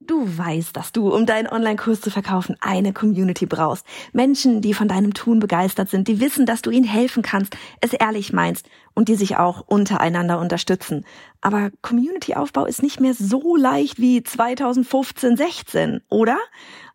Du weißt, dass du, um deinen Online-Kurs zu verkaufen, eine Community brauchst. Menschen, die von deinem Tun begeistert sind, die wissen, dass du ihnen helfen kannst, es ehrlich meinst und die sich auch untereinander unterstützen. Aber Community-Aufbau ist nicht mehr so leicht wie 2015, 16, oder?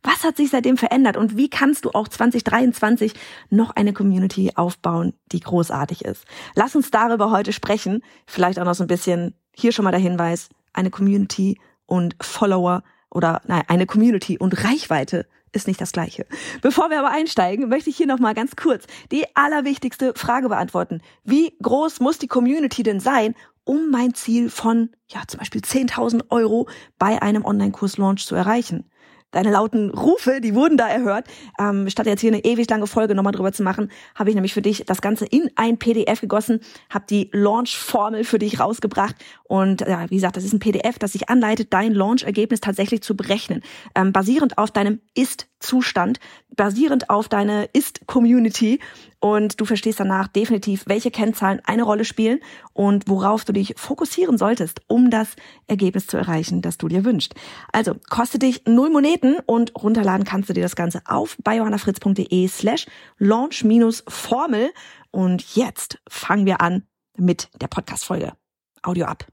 Was hat sich seitdem verändert und wie kannst du auch 2023 noch eine Community aufbauen, die großartig ist? Lass uns darüber heute sprechen. Vielleicht auch noch so ein bisschen, hier schon mal der Hinweis, eine Community und Follower oder nein, eine Community und Reichweite ist nicht das gleiche. Bevor wir aber einsteigen, möchte ich hier noch mal ganz kurz die allerwichtigste Frage beantworten. Wie groß muss die Community denn sein, um mein Ziel von, ja, zum Beispiel 10.000 Euro bei einem Online-Kurs-Launch zu erreichen? Deine lauten Rufe, die wurden da erhört. Ähm, statt jetzt hier eine ewig lange Folge nochmal drüber zu machen, habe ich nämlich für dich das Ganze in ein PDF gegossen, habe die Launch-Formel für dich rausgebracht und ja, wie gesagt, das ist ein PDF, das sich anleitet, dein Launch-Ergebnis tatsächlich zu berechnen, ähm, basierend auf deinem Ist-Zustand, basierend auf deine Ist-Community und du verstehst danach definitiv, welche Kennzahlen eine Rolle spielen und worauf du dich fokussieren solltest, um das Ergebnis zu erreichen, das du dir wünschst. Also kostet dich null Moneten und runterladen kannst du dir das Ganze auf bei johannafritz.de slash launch-formel. Und jetzt fangen wir an mit der Podcast-Folge. Audio ab.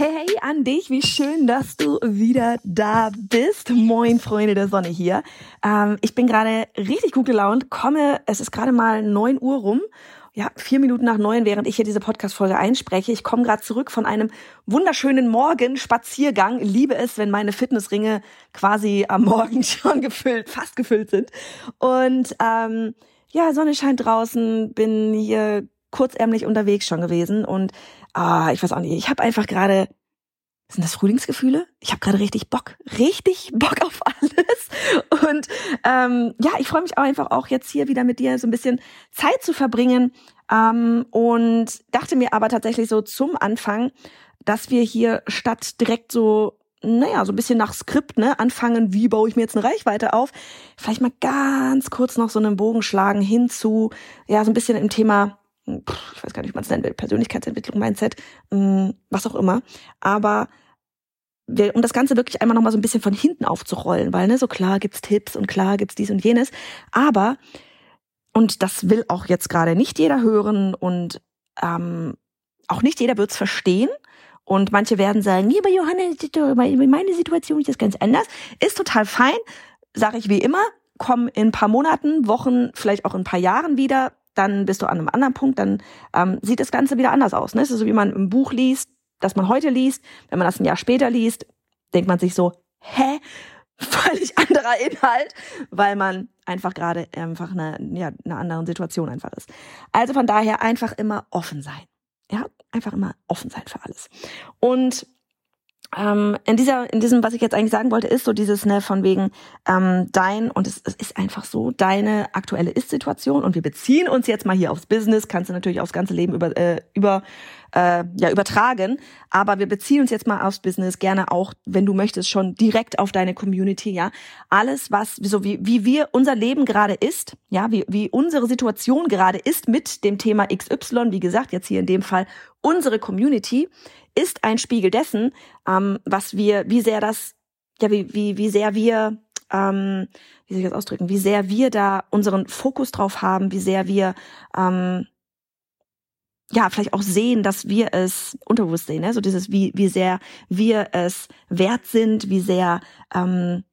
Hey, hey an dich, wie schön, dass du wieder da bist. Moin, Freunde der Sonne hier. Ähm, ich bin gerade richtig gut gelaunt, komme, es ist gerade mal neun Uhr rum. Ja, vier Minuten nach neun, während ich hier diese Podcast-Folge einspreche. Ich komme gerade zurück von einem wunderschönen Morgenspaziergang. Liebe es, wenn meine Fitnessringe quasi am Morgen schon gefüllt, fast gefüllt sind. Und ähm, ja, Sonne scheint draußen, bin hier kurzärmlich unterwegs schon gewesen und ah, ich weiß auch nicht, ich habe einfach gerade sind das Frühlingsgefühle? Ich habe gerade richtig Bock, richtig Bock auf alles. Und ähm, ja, ich freue mich auch einfach auch jetzt hier wieder mit dir so ein bisschen Zeit zu verbringen. Ähm, und dachte mir aber tatsächlich so zum Anfang, dass wir hier statt direkt so naja, so ein bisschen nach Skript, ne, anfangen, wie baue ich mir jetzt eine Reichweite auf, vielleicht mal ganz kurz noch so einen Bogen schlagen hinzu, ja, so ein bisschen im Thema ich weiß gar nicht, wie man es nennen will, Persönlichkeitsentwicklung, Mindset, mm, was auch immer. Aber um das Ganze wirklich einmal nochmal so ein bisschen von hinten aufzurollen, weil ne, so klar gibt's Tipps und klar gibt's dies und jenes, aber und das will auch jetzt gerade nicht jeder hören und ähm, auch nicht jeder wird's verstehen. Und manche werden sagen, lieber Johanna, meine Situation ist jetzt ganz anders. Ist total fein, sage ich wie immer, komm in ein paar Monaten, Wochen, vielleicht auch in ein paar Jahren wieder dann bist du an einem anderen Punkt, dann ähm, sieht das Ganze wieder anders aus. Ne? Es ist so, wie man ein Buch liest, das man heute liest. Wenn man das ein Jahr später liest, denkt man sich so, hä? Völlig anderer Inhalt, weil man einfach gerade einfach eine, ja, eine andere Situation einfach ist. Also von daher einfach immer offen sein. Ja, einfach immer offen sein für alles. Und ähm, in dieser, in diesem, was ich jetzt eigentlich sagen wollte, ist so dieses, ne, von wegen ähm, dein, und es, es ist einfach so, deine aktuelle Ist-Situation und wir beziehen uns jetzt mal hier aufs Business, kannst du natürlich aufs ganze Leben über, äh, über äh, ja, übertragen, aber wir beziehen uns jetzt mal aufs Business, gerne auch, wenn du möchtest, schon direkt auf deine Community, ja. Alles, was, so wie, wie wir, unser Leben gerade ist, ja, wie, wie unsere Situation gerade ist mit dem Thema XY, wie gesagt, jetzt hier in dem Fall unsere Community, ist ein Spiegel dessen, ähm, was wir, wie sehr das, ja, wie, wie, wie sehr wir, ähm, wie soll ich das ausdrücken, wie sehr wir da unseren Fokus drauf haben, wie sehr wir, ähm, ja, vielleicht auch sehen, dass wir es unterbewusst sehen, ne? so dieses, wie, wie sehr wir es wert sind, wie sehr, ähm,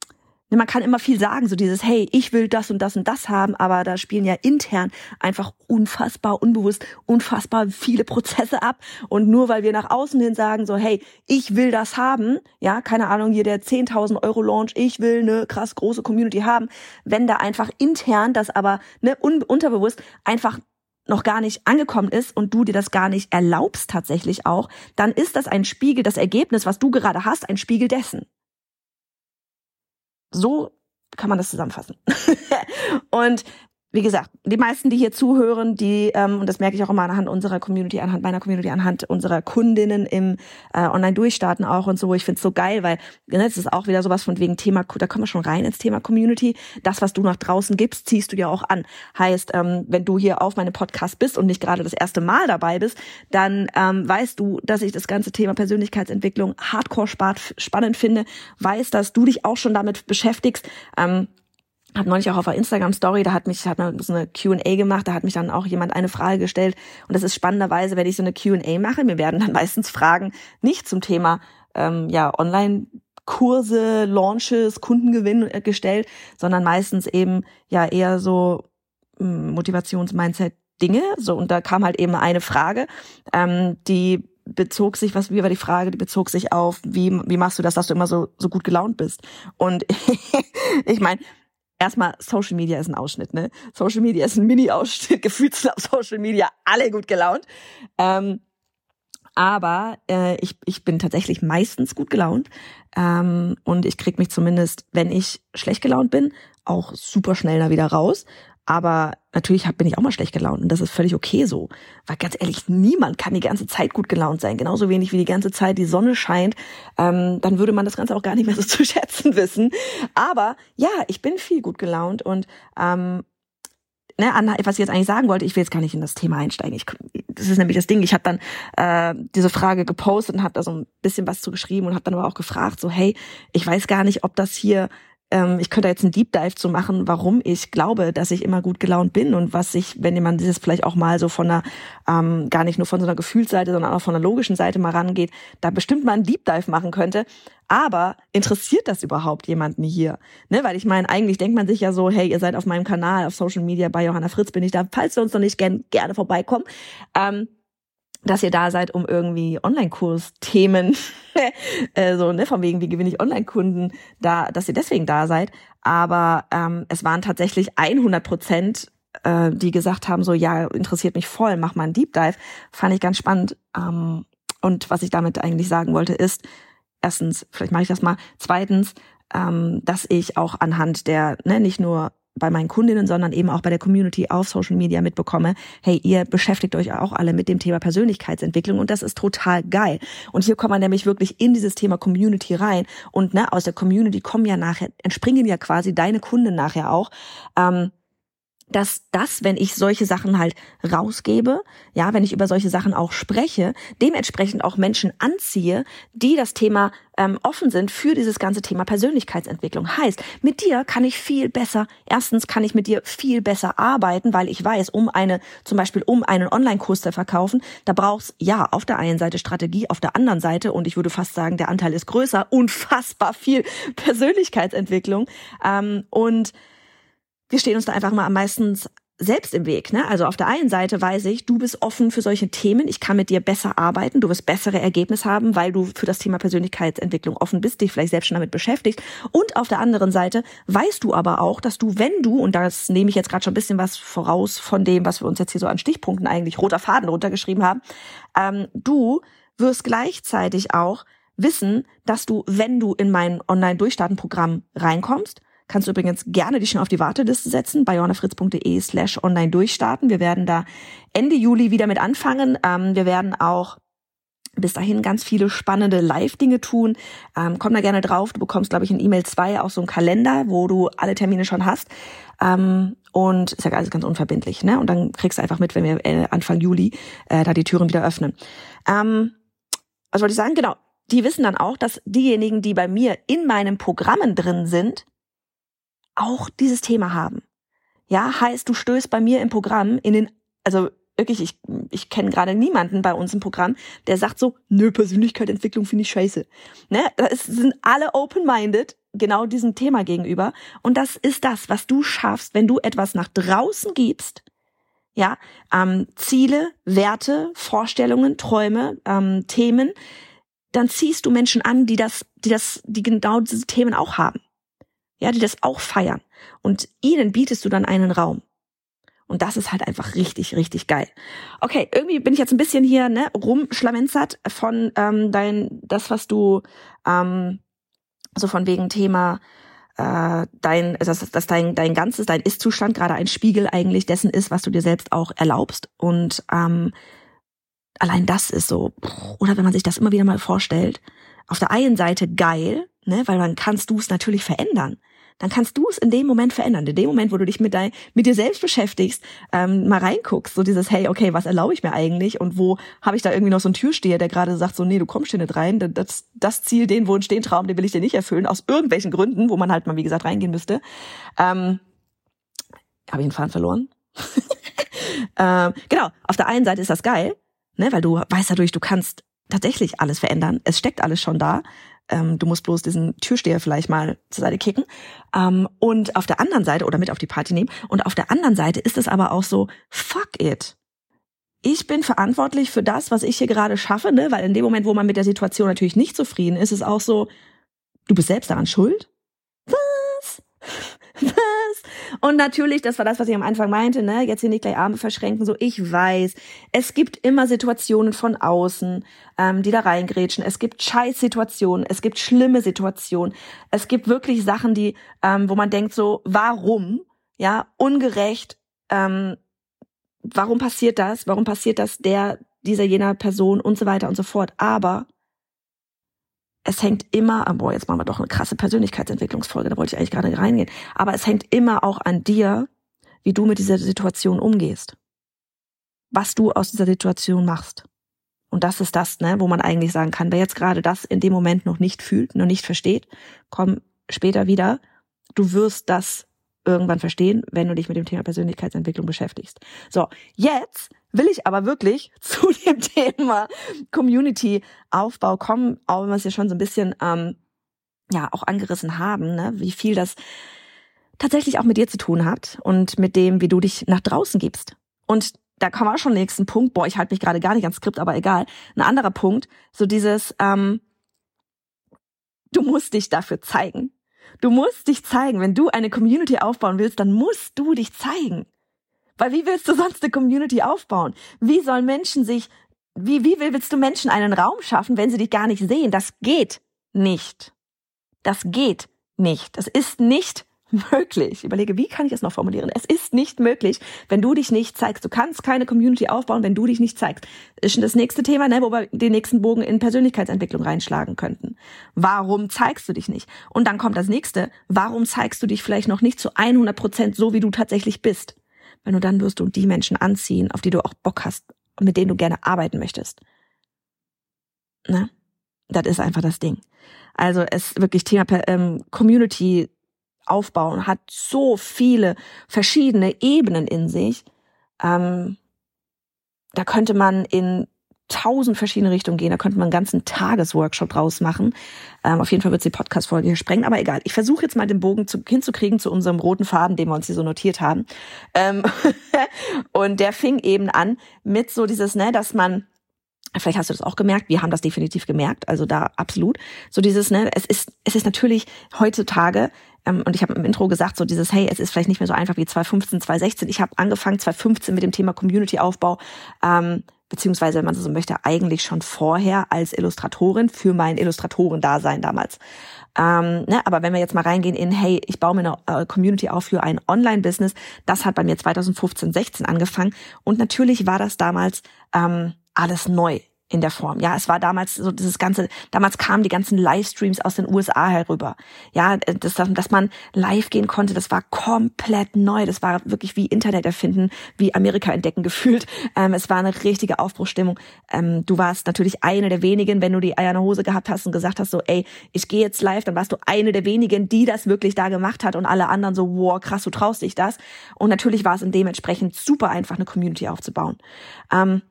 man kann immer viel sagen, so dieses, hey, ich will das und das und das haben, aber da spielen ja intern einfach unfassbar unbewusst, unfassbar viele Prozesse ab. Und nur weil wir nach außen hin sagen, so, hey, ich will das haben, ja, keine Ahnung, hier der 10.000 Euro Launch, ich will eine krass große Community haben, wenn da einfach intern das aber ne, un unterbewusst einfach noch gar nicht angekommen ist und du dir das gar nicht erlaubst tatsächlich auch, dann ist das ein Spiegel, das Ergebnis, was du gerade hast, ein Spiegel dessen. So kann man das zusammenfassen. und wie gesagt, die meisten, die hier zuhören, die, ähm, und das merke ich auch immer anhand unserer Community, anhand meiner Community, anhand unserer Kundinnen im äh, Online-Durchstarten auch und so, ich finde es so geil, weil ne, das ist auch wieder sowas von wegen Thema, da kommen wir schon rein ins Thema Community. Das, was du nach draußen gibst, ziehst du dir auch an. Heißt, ähm, wenn du hier auf meinem Podcast bist und nicht gerade das erste Mal dabei bist, dann ähm, weißt du, dass ich das ganze Thema Persönlichkeitsentwicklung hardcore spannend finde, weißt, dass du dich auch schon damit beschäftigst. Ähm, habe neulich auch auf der Instagram Story, da hat mich hat man so eine Q&A gemacht, da hat mich dann auch jemand eine Frage gestellt und das ist spannenderweise, wenn ich so eine Q&A mache, mir werden dann meistens Fragen nicht zum Thema ähm, ja Online Kurse, Launches, Kundengewinn äh, gestellt, sondern meistens eben ja eher so hm, Motivations-Mindset Dinge. So und da kam halt eben eine Frage, ähm, die bezog sich, was wie war die Frage, die bezog sich auf, wie wie machst du das, dass du immer so so gut gelaunt bist? Und ich meine, erstmal Social Media ist ein Ausschnitt, ne? Social Media ist ein Mini-Ausschnitt, gefühlt auf Social Media alle gut gelaunt. Ähm, aber äh, ich, ich bin tatsächlich meistens gut gelaunt ähm, und ich krieg mich zumindest, wenn ich schlecht gelaunt bin, auch super schnell da wieder raus. Aber natürlich bin ich auch mal schlecht gelaunt und das ist völlig okay so. Weil ganz ehrlich, niemand kann die ganze Zeit gut gelaunt sein. Genauso wenig wie die ganze Zeit die Sonne scheint. Ähm, dann würde man das Ganze auch gar nicht mehr so zu schätzen wissen. Aber ja, ich bin viel gut gelaunt und ähm, ne, was ich jetzt eigentlich sagen wollte, ich will jetzt gar nicht in das Thema einsteigen. Ich, das ist nämlich das Ding. Ich habe dann äh, diese Frage gepostet und habe da so ein bisschen was zu geschrieben und habe dann aber auch gefragt, so hey, ich weiß gar nicht, ob das hier ähm, ich könnte jetzt einen Deep Dive zu machen, warum ich glaube, dass ich immer gut gelaunt bin und was ich, wenn man dieses vielleicht auch mal so von einer, ähm, gar nicht nur von so einer Gefühlsseite, sondern auch von einer logischen Seite mal rangeht, da bestimmt mal einen Deep Dive machen könnte. Aber interessiert das überhaupt jemanden hier? Ne, weil ich meine, eigentlich denkt man sich ja so, hey, ihr seid auf meinem Kanal, auf Social Media, bei Johanna Fritz bin ich da, falls ihr uns noch nicht gern, gerne vorbeikommen. Ähm, dass ihr da seid, um irgendwie Online-Kurs-Themen, äh, so, ne, von wegen, wie gewinne ich Online-Kunden, da, dass ihr deswegen da seid. Aber ähm, es waren tatsächlich 100 Prozent, äh, die gesagt haben, so, ja, interessiert mich voll, mach mal einen Deep Dive. Fand ich ganz spannend. Ähm, und was ich damit eigentlich sagen wollte, ist, erstens, vielleicht mache ich das mal, zweitens, ähm, dass ich auch anhand der, ne, nicht nur bei meinen Kundinnen, sondern eben auch bei der Community auf Social Media mitbekomme, hey, ihr beschäftigt euch auch alle mit dem Thema Persönlichkeitsentwicklung und das ist total geil. Und hier kommt man nämlich wirklich in dieses Thema Community rein und ne, aus der Community kommen ja nachher, entspringen ja quasi deine Kunden nachher auch. Ähm, dass das, wenn ich solche Sachen halt rausgebe, ja, wenn ich über solche Sachen auch spreche, dementsprechend auch Menschen anziehe, die das Thema ähm, offen sind für dieses ganze Thema Persönlichkeitsentwicklung. Heißt, mit dir kann ich viel besser, erstens kann ich mit dir viel besser arbeiten, weil ich weiß, um eine, zum Beispiel um einen Online-Kurs zu verkaufen, da brauchst ja auf der einen Seite Strategie, auf der anderen Seite, und ich würde fast sagen, der Anteil ist größer, unfassbar viel Persönlichkeitsentwicklung. Ähm, und wir stehen uns da einfach mal am meisten selbst im Weg. Ne? Also auf der einen Seite weiß ich, du bist offen für solche Themen, ich kann mit dir besser arbeiten, du wirst bessere Ergebnisse haben, weil du für das Thema Persönlichkeitsentwicklung offen bist, dich vielleicht selbst schon damit beschäftigst. Und auf der anderen Seite weißt du aber auch, dass du, wenn du, und das nehme ich jetzt gerade schon ein bisschen was voraus von dem, was wir uns jetzt hier so an Stichpunkten eigentlich roter Faden runtergeschrieben haben, ähm, du wirst gleichzeitig auch wissen, dass du, wenn du in mein Online-Durchstarten-Programm reinkommst, Kannst du übrigens gerne dich schon auf die Warteliste setzen bei jonafritz.de slash online durchstarten. Wir werden da Ende Juli wieder mit anfangen. Ähm, wir werden auch bis dahin ganz viele spannende Live-Dinge tun. Ähm, komm da gerne drauf. Du bekommst, glaube ich, in E-Mail 2 auch so einen Kalender, wo du alle Termine schon hast. Ähm, und ist ja alles ganz unverbindlich, ne? Und dann kriegst du einfach mit, wenn wir äh, Anfang Juli äh, da die Türen wieder öffnen. Ähm, was wollte ich sagen? Genau. Die wissen dann auch, dass diejenigen, die bei mir in meinen Programmen drin sind, auch dieses Thema haben. Ja, heißt, du stößt bei mir im Programm in den, also wirklich, ich, ich kenne gerade niemanden bei uns im Programm, der sagt so, nö, Persönlichkeitsentwicklung finde ich scheiße. Ne? Es sind alle open-minded genau diesem Thema gegenüber. Und das ist das, was du schaffst, wenn du etwas nach draußen gibst. Ja, ähm, Ziele, Werte, Vorstellungen, Träume, ähm, Themen, dann ziehst du Menschen an, die das, die das, die genau diese Themen auch haben. Ja, die das auch feiern. Und ihnen bietest du dann einen Raum. Und das ist halt einfach richtig, richtig geil. Okay, irgendwie bin ich jetzt ein bisschen hier ne, rumschlamenzert von ähm, dein, das, was du ähm, so von wegen Thema äh, dein, dass, dass dein, dein ganzes, dein Ist-Zustand gerade ein Spiegel eigentlich dessen ist, was du dir selbst auch erlaubst. Und ähm, allein das ist so, oder wenn man sich das immer wieder mal vorstellt, auf der einen Seite geil, ne, weil dann kannst du es natürlich verändern dann kannst du es in dem Moment verändern. In dem Moment, wo du dich mit, dein, mit dir selbst beschäftigst, ähm, mal reinguckst, so dieses, hey, okay, was erlaube ich mir eigentlich und wo habe ich da irgendwie noch so einen Türsteher, der gerade sagt, so, nee, du kommst hier nicht rein, das, das Ziel, den Wunsch, den Traum, den will ich dir nicht erfüllen, aus irgendwelchen Gründen, wo man halt mal, wie gesagt, reingehen müsste. Ähm, habe ich den Faden verloren? ähm, genau, auf der einen Seite ist das geil, ne, weil du weißt dadurch, du kannst tatsächlich alles verändern. Es steckt alles schon da. Ähm, du musst bloß diesen Türsteher vielleicht mal zur Seite kicken. Ähm, und auf der anderen Seite oder mit auf die Party nehmen. Und auf der anderen Seite ist es aber auch so, fuck it. Ich bin verantwortlich für das, was ich hier gerade schaffe, ne? Weil in dem Moment, wo man mit der Situation natürlich nicht zufrieden ist, ist es auch so, du bist selbst daran schuld. Was? Was? Und natürlich, das war das, was ich am Anfang meinte, ne? Jetzt hier nicht gleich Arme verschränken, so ich weiß. Es gibt immer Situationen von außen, ähm, die da reingrätschen. Es gibt Scheißsituationen, es gibt schlimme Situationen. Es gibt wirklich Sachen, die, ähm, wo man denkt so, warum? Ja, ungerecht, ähm, warum passiert das? Warum passiert das der, dieser, jener Person und so weiter und so fort. Aber es hängt immer, ah, boah, jetzt machen wir doch eine krasse Persönlichkeitsentwicklungsfolge, da wollte ich eigentlich gerade reingehen, aber es hängt immer auch an dir, wie du mit dieser Situation umgehst. Was du aus dieser Situation machst. Und das ist das, ne, wo man eigentlich sagen kann, wer jetzt gerade das in dem Moment noch nicht fühlt, noch nicht versteht, komm später wieder. Du wirst das irgendwann verstehen, wenn du dich mit dem Thema Persönlichkeitsentwicklung beschäftigst. So, jetzt will ich aber wirklich zu dem Thema Community-Aufbau kommen, auch wenn wir es ja schon so ein bisschen ähm, ja auch angerissen haben, ne? wie viel das tatsächlich auch mit dir zu tun hat und mit dem, wie du dich nach draußen gibst. Und da kommen wir auch schon den nächsten Punkt. Boah, ich halte mich gerade gar nicht ans Skript, aber egal. Ein anderer Punkt, so dieses, ähm, du musst dich dafür zeigen. Du musst dich zeigen. Wenn du eine Community aufbauen willst, dann musst du dich zeigen. Weil wie willst du sonst eine Community aufbauen? Wie sollen Menschen sich, wie, wie willst du Menschen einen Raum schaffen, wenn sie dich gar nicht sehen? Das geht nicht. Das geht nicht. Das ist nicht möglich. Ich überlege, wie kann ich es noch formulieren? Es ist nicht möglich, wenn du dich nicht zeigst. Du kannst keine Community aufbauen, wenn du dich nicht zeigst. Ist schon das nächste Thema, ne, wo wir den nächsten Bogen in Persönlichkeitsentwicklung reinschlagen könnten. Warum zeigst du dich nicht? Und dann kommt das nächste. Warum zeigst du dich vielleicht noch nicht zu 100 Prozent so, wie du tatsächlich bist? Wenn du dann wirst du die Menschen anziehen, auf die du auch Bock hast, mit denen du gerne arbeiten möchtest. Ne? Das ist einfach das Ding. Also es wirklich Thema ähm, Community aufbauen hat so viele verschiedene Ebenen in sich. Ähm, da könnte man in tausend verschiedene Richtungen gehen. Da könnte man einen ganzen Tagesworkshop draus machen. Ähm, auf jeden Fall wird die Podcast-Folge hier sprengen, aber egal. Ich versuche jetzt mal den Bogen zu, hinzukriegen zu unserem roten Faden, den wir uns hier so notiert haben. Ähm und der fing eben an mit so dieses, ne, dass man Vielleicht hast du das auch gemerkt. Wir haben das definitiv gemerkt. Also da absolut. So dieses, ne, es ist, es ist natürlich heutzutage, ähm, und ich habe im Intro gesagt, so dieses, hey, es ist vielleicht nicht mehr so einfach wie 2015, 2016. Ich habe angefangen 2015 mit dem Thema Community-Aufbau. Ähm, beziehungsweise, wenn man so möchte, eigentlich schon vorher als Illustratorin für mein Illustratoren-Dasein damals. Ähm, ne, aber wenn wir jetzt mal reingehen in, hey, ich baue mir eine äh, Community auf für ein Online-Business, das hat bei mir 2015, 16 angefangen. Und natürlich war das damals ähm, alles neu. In der Form. Ja, es war damals so dieses ganze, damals kamen die ganzen Livestreams aus den USA herüber. Ja, äh, das, dass man live gehen konnte, das war komplett neu. Das war wirklich wie Internet erfinden, wie Amerika entdecken gefühlt. Ähm, es war eine richtige Aufbruchstimmung. Ähm, du warst natürlich eine der wenigen, wenn du die Eier in der Hose gehabt hast und gesagt hast so, ey, ich gehe jetzt live, dann warst du eine der wenigen, die das wirklich da gemacht hat und alle anderen so, wow, krass, du traust dich das. Und natürlich war es dementsprechend super einfach, eine Community aufzubauen. Ähm,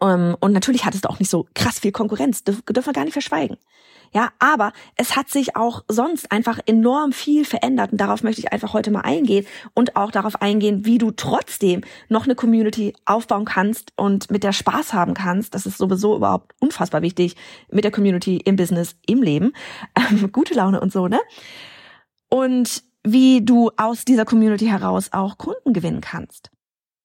und natürlich hattest du auch nicht so krass viel Konkurrenz, dürfen wir gar nicht verschweigen. Ja, aber es hat sich auch sonst einfach enorm viel verändert und darauf möchte ich einfach heute mal eingehen und auch darauf eingehen, wie du trotzdem noch eine Community aufbauen kannst und mit der Spaß haben kannst. Das ist sowieso überhaupt unfassbar wichtig mit der Community im Business, im Leben. Ähm, gute Laune und so, ne? Und wie du aus dieser Community heraus auch Kunden gewinnen kannst.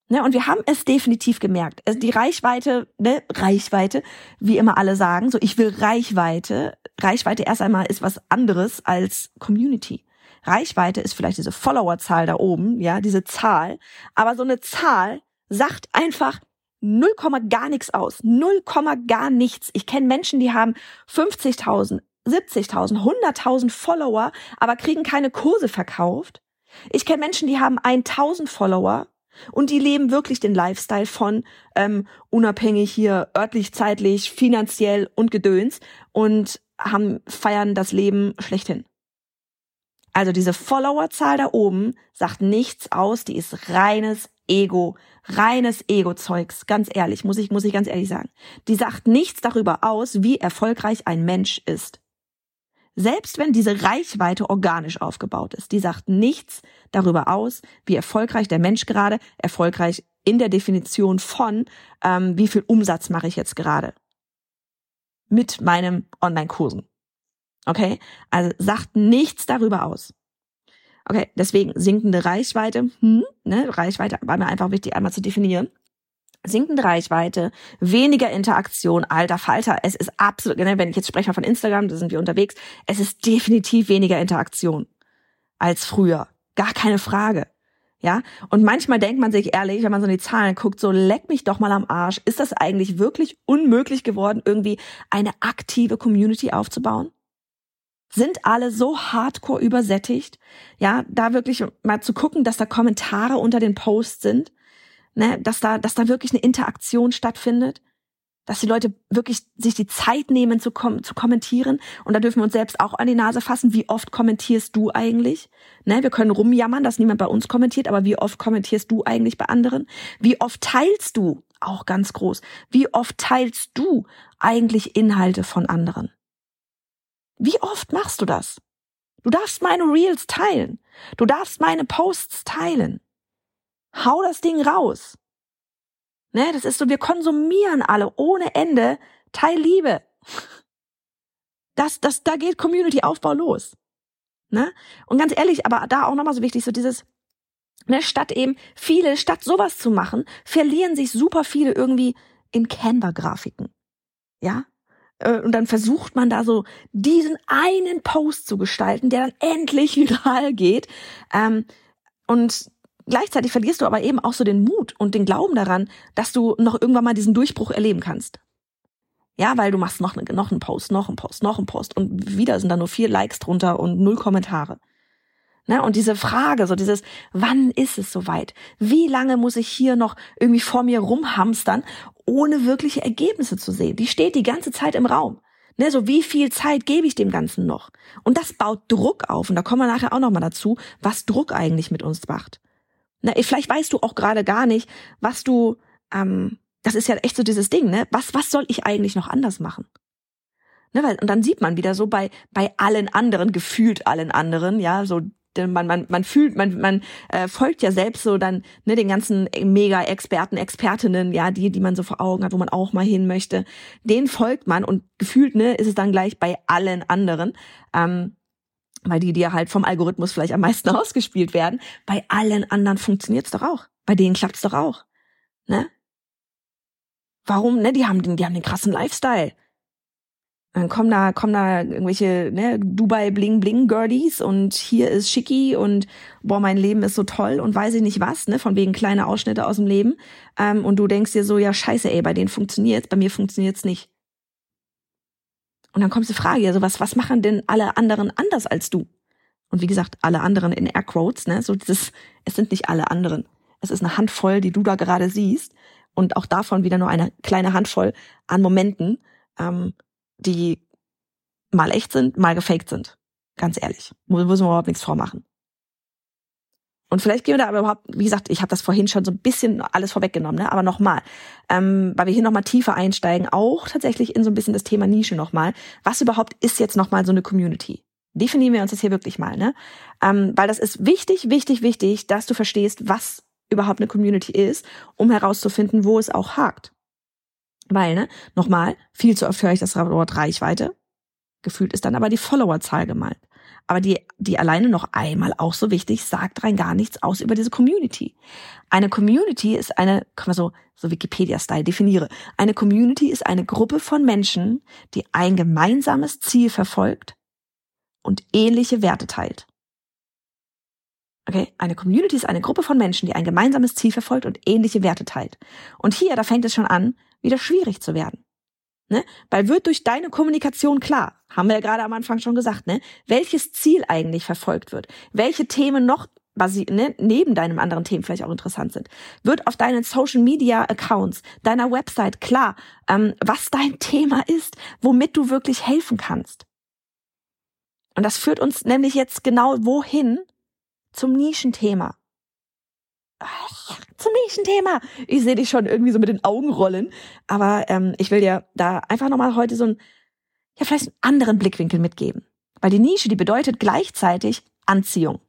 Ne, und wir haben es definitiv gemerkt. Also die Reichweite, ne, Reichweite, wie immer alle sagen, so ich will Reichweite. Reichweite erst einmal ist was anderes als Community. Reichweite ist vielleicht diese Followerzahl da oben, ja, diese Zahl. Aber so eine Zahl sagt einfach null Komma gar nichts aus. Null Komma gar nichts. Ich kenne Menschen, die haben 50.000, 70.000, 100.000 Follower, aber kriegen keine Kurse verkauft. Ich kenne Menschen, die haben 1.000 Follower, und die leben wirklich den Lifestyle von ähm, unabhängig hier örtlich, zeitlich, finanziell und gedöns und haben feiern das Leben schlechthin. Also diese Followerzahl da oben sagt nichts aus, die ist reines Ego, reines Ego-Zeugs, ganz ehrlich, muss ich, muss ich ganz ehrlich sagen. Die sagt nichts darüber aus, wie erfolgreich ein Mensch ist. Selbst wenn diese Reichweite organisch aufgebaut ist, die sagt nichts darüber aus, wie erfolgreich der Mensch gerade, erfolgreich in der Definition von, ähm, wie viel Umsatz mache ich jetzt gerade mit meinem Online-Kursen. Okay? Also sagt nichts darüber aus. Okay, deswegen sinkende Reichweite, hm, ne, Reichweite war mir einfach wichtig einmal zu definieren sinkende Reichweite, weniger Interaktion, alter Falter. Es ist absolut, ne, wenn ich jetzt spreche mal von Instagram, da sind wir unterwegs, es ist definitiv weniger Interaktion als früher. Gar keine Frage. Ja, und manchmal denkt man sich ehrlich, wenn man so in die Zahlen guckt, so leck mich doch mal am Arsch. Ist das eigentlich wirklich unmöglich geworden, irgendwie eine aktive Community aufzubauen? Sind alle so hardcore übersättigt? Ja, da wirklich mal zu gucken, dass da Kommentare unter den Posts sind ne, dass da, dass da wirklich eine Interaktion stattfindet, dass die Leute wirklich sich die Zeit nehmen zu, kom zu kommentieren. Und da dürfen wir uns selbst auch an die Nase fassen. Wie oft kommentierst du eigentlich? Ne, wir können rumjammern, dass niemand bei uns kommentiert, aber wie oft kommentierst du eigentlich bei anderen? Wie oft teilst du? Auch ganz groß. Wie oft teilst du eigentlich Inhalte von anderen? Wie oft machst du das? Du darfst meine Reels teilen. Du darfst meine Posts teilen. Hau das Ding raus. Ne, das ist so, wir konsumieren alle ohne Ende Teil Liebe. Das, das, da geht Community-Aufbau los. Ne? Und ganz ehrlich, aber da auch nochmal so wichtig, so dieses, ne, statt eben viele, statt sowas zu machen, verlieren sich super viele irgendwie in Canva-Grafiken. Ja? Äh, und dann versucht man da so diesen einen Post zu gestalten, der dann endlich viral geht. Ähm, und gleichzeitig verlierst du aber eben auch so den Mut und den Glauben daran, dass du noch irgendwann mal diesen Durchbruch erleben kannst. Ja, weil du machst noch, noch einen Post, noch einen Post, noch einen Post und wieder sind da nur vier Likes drunter und null Kommentare. Ne? Und diese Frage, so dieses, wann ist es soweit? Wie lange muss ich hier noch irgendwie vor mir rumhamstern, ohne wirkliche Ergebnisse zu sehen? Die steht die ganze Zeit im Raum. Ne, so wie viel Zeit gebe ich dem Ganzen noch? Und das baut Druck auf. Und da kommen wir nachher auch nochmal dazu, was Druck eigentlich mit uns macht. Na, vielleicht weißt du auch gerade gar nicht, was du, ähm, das ist ja echt so dieses Ding, ne? Was, was soll ich eigentlich noch anders machen? Ne, weil, und dann sieht man wieder so bei, bei allen anderen, gefühlt allen anderen, ja, so man, man, man fühlt, man, man äh, folgt ja selbst so dann ne, den ganzen Mega-Experten, Expertinnen, ja, die, die man so vor Augen hat, wo man auch mal hin möchte. Den folgt man und gefühlt ne, ist es dann gleich bei allen anderen. Ähm, weil die dir halt vom Algorithmus vielleicht am meisten ausgespielt werden. Bei allen anderen funktioniert's doch auch. Bei denen klappt's doch auch. Ne? Warum? Ne, die haben den, die haben den krassen Lifestyle. dann kommen da, kommen da irgendwelche ne, Dubai Bling Bling Girlies und hier ist Schicki und boah, mein Leben ist so toll und weiß ich nicht was, ne, von wegen kleine Ausschnitte aus dem Leben. Ähm, und du denkst dir so, ja scheiße, ey, bei denen funktioniert's, bei mir funktioniert's nicht. Und dann kommt die Frage, also was, was machen denn alle anderen anders als du? Und wie gesagt, alle anderen in Airquotes, ne, so das, es sind nicht alle anderen. Es ist eine Handvoll, die du da gerade siehst und auch davon wieder nur eine kleine Handvoll an Momenten, ähm, die mal echt sind, mal gefaked sind. Ganz ehrlich. Müssen wir überhaupt nichts vormachen. Und vielleicht gehen wir da aber überhaupt, wie gesagt, ich habe das vorhin schon so ein bisschen alles vorweggenommen, ne? aber nochmal, ähm, weil wir hier nochmal tiefer einsteigen, auch tatsächlich in so ein bisschen das Thema Nische nochmal. Was überhaupt ist jetzt nochmal so eine Community? Definieren wir uns das hier wirklich mal, ne? Ähm, weil das ist wichtig, wichtig, wichtig, dass du verstehst, was überhaupt eine Community ist, um herauszufinden, wo es auch hakt. Weil, ne, nochmal, viel zu oft höre ich das Wort Reichweite. Gefühlt ist dann aber die Followerzahl gemeint. Aber die, die alleine noch einmal auch so wichtig, sagt rein gar nichts aus über diese Community. Eine Community ist eine, kann man so, so Wikipedia-Style definiere. Eine Community ist eine Gruppe von Menschen, die ein gemeinsames Ziel verfolgt und ähnliche Werte teilt. Okay, eine Community ist eine Gruppe von Menschen, die ein gemeinsames Ziel verfolgt und ähnliche Werte teilt. Und hier, da fängt es schon an, wieder schwierig zu werden. Ne? Weil wird durch deine Kommunikation klar, haben wir ja gerade am Anfang schon gesagt, ne? welches Ziel eigentlich verfolgt wird, welche Themen noch ne, neben deinem anderen Themen vielleicht auch interessant sind. Wird auf deinen Social Media Accounts, deiner Website klar, ähm, was dein Thema ist, womit du wirklich helfen kannst. Und das führt uns nämlich jetzt genau wohin? Zum Nischenthema zum nächsten Thema. Ich sehe dich schon irgendwie so mit den Augen rollen. Aber ähm, ich will dir da einfach nochmal heute so ein, ja, vielleicht einen anderen Blickwinkel mitgeben. Weil die Nische, die bedeutet gleichzeitig Anziehung.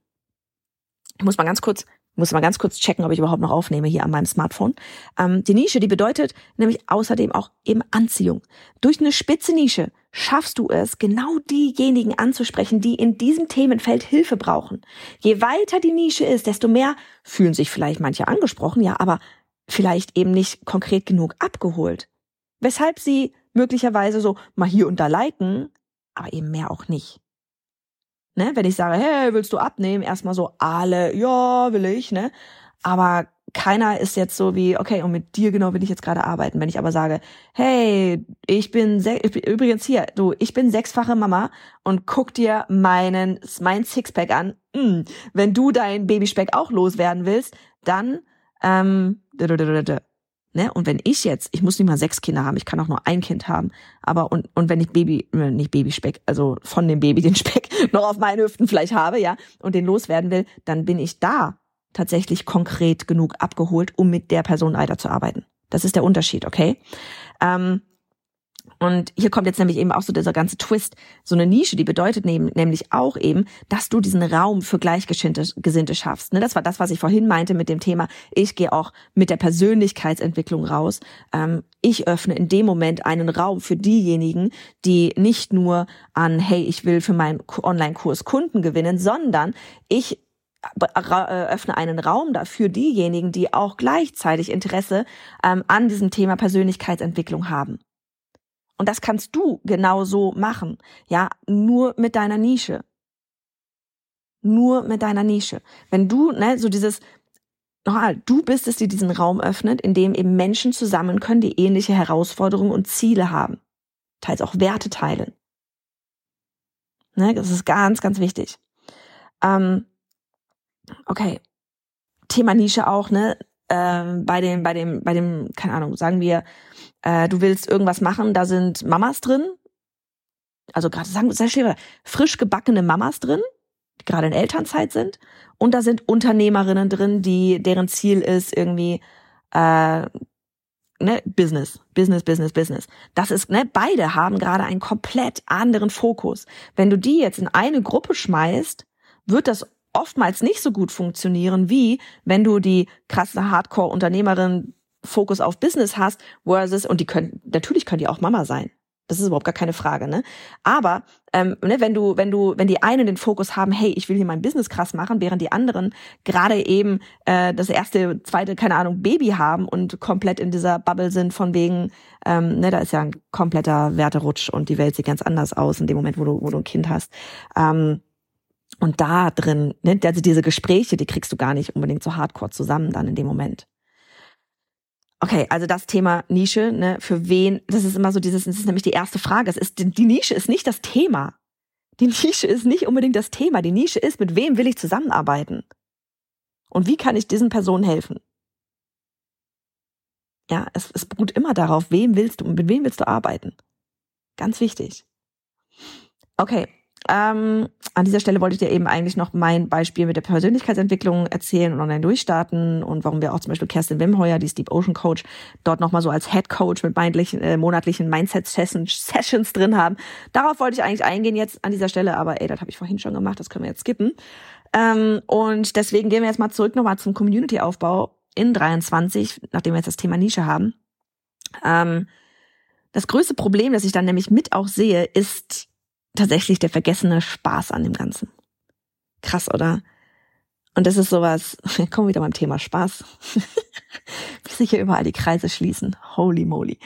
Ich muss mal ganz kurz muss mal ganz kurz checken, ob ich überhaupt noch aufnehme hier an meinem Smartphone. Ähm, die Nische, die bedeutet nämlich außerdem auch eben Anziehung. Durch eine spitze Nische schaffst du es, genau diejenigen anzusprechen, die in diesem Themenfeld Hilfe brauchen. Je weiter die Nische ist, desto mehr fühlen sich vielleicht manche angesprochen, ja, aber vielleicht eben nicht konkret genug abgeholt. Weshalb sie möglicherweise so mal hier und da liken, aber eben mehr auch nicht. Ne? Wenn ich sage, hey, willst du abnehmen? Erstmal so alle, ja, will ich, ne? Aber keiner ist jetzt so wie, okay, und mit dir genau will ich jetzt gerade arbeiten. Wenn ich aber sage, hey, ich bin, übrigens hier, du, ich bin sechsfache Mama und guck dir meinen, mein Sixpack an. Hm, wenn du dein Babyspeck auch loswerden willst, dann, ähm, Ne? Und wenn ich jetzt, ich muss nicht mal sechs Kinder haben, ich kann auch nur ein Kind haben, aber und, und wenn ich Baby, äh, nicht Babyspeck, also von dem Baby den Speck noch auf meinen Hüften vielleicht habe, ja, und den loswerden will, dann bin ich da tatsächlich konkret genug abgeholt, um mit der Person weiterzuarbeiten. Das ist der Unterschied, okay? Ähm, und hier kommt jetzt nämlich eben auch so dieser ganze Twist. So eine Nische, die bedeutet nämlich auch eben, dass du diesen Raum für Gleichgesinnte schaffst. Ne, das war das, was ich vorhin meinte mit dem Thema, ich gehe auch mit der Persönlichkeitsentwicklung raus. Ähm, ich öffne in dem Moment einen Raum für diejenigen, die nicht nur an, hey, ich will für meinen Online-Kurs Kunden gewinnen, sondern ich öffne einen Raum dafür diejenigen, die auch gleichzeitig Interesse ähm, an diesem Thema Persönlichkeitsentwicklung haben. Und das kannst du genauso machen. Ja, nur mit deiner Nische. Nur mit deiner Nische. Wenn du, ne, so dieses, nochmal, du bist es, die diesen Raum öffnet, in dem eben Menschen zusammen können, die ähnliche Herausforderungen und Ziele haben. Teils auch Werte teilen. Ne, das ist ganz, ganz wichtig. Ähm, okay. Thema Nische auch, ne? Ähm, bei dem, bei dem, bei dem, keine Ahnung, sagen wir, äh, du willst irgendwas machen, da sind Mamas drin, also gerade sagen sehr schwer, frisch gebackene Mamas drin, die gerade in Elternzeit sind, und da sind Unternehmerinnen drin, die deren Ziel ist irgendwie äh, ne, Business, Business, Business, Business. Das ist, ne, beide haben gerade einen komplett anderen Fokus. Wenn du die jetzt in eine Gruppe schmeißt, wird das oftmals nicht so gut funktionieren, wie wenn du die krasse Hardcore-Unternehmerin Fokus auf Business hast, versus, und die können, natürlich können die auch Mama sein. Das ist überhaupt gar keine Frage, ne? Aber ähm, ne, wenn du, wenn du, wenn die einen den Fokus haben, hey, ich will hier mein Business krass machen, während die anderen gerade eben äh, das erste, zweite, keine Ahnung, Baby haben und komplett in dieser Bubble sind von wegen, ähm, ne, da ist ja ein kompletter Werterutsch und die Welt sieht ganz anders aus in dem Moment, wo du, wo du ein Kind hast. Ähm, und da drin, ne, also diese Gespräche, die kriegst du gar nicht unbedingt so hardcore zusammen dann in dem Moment. Okay, also das Thema Nische, ne, für wen, das ist immer so dieses, das ist nämlich die erste Frage. Es ist, die Nische ist nicht das Thema. Die Nische ist nicht unbedingt das Thema. Die Nische ist, mit wem will ich zusammenarbeiten? Und wie kann ich diesen Personen helfen? Ja, es, es beruht immer darauf, wem willst du, mit wem willst du arbeiten? Ganz wichtig. Okay, ähm, an dieser Stelle wollte ich dir eben eigentlich noch mein Beispiel mit der Persönlichkeitsentwicklung erzählen und online durchstarten und warum wir auch zum Beispiel Kerstin Wimheuer, die Deep Ocean Coach, dort nochmal so als Head Coach mit äh, monatlichen Mindset-Sessions drin haben. Darauf wollte ich eigentlich eingehen jetzt an dieser Stelle, aber ey, das habe ich vorhin schon gemacht, das können wir jetzt skippen. Ähm, und deswegen gehen wir jetzt mal zurück nochmal zum Community-Aufbau in 23, nachdem wir jetzt das Thema Nische haben. Ähm, das größte Problem, das ich dann nämlich mit auch sehe, ist tatsächlich der vergessene Spaß an dem Ganzen. Krass, oder? Und das ist sowas, kommen wir wieder beim Thema Spaß. Wie sich hier überall die Kreise schließen. Holy moly.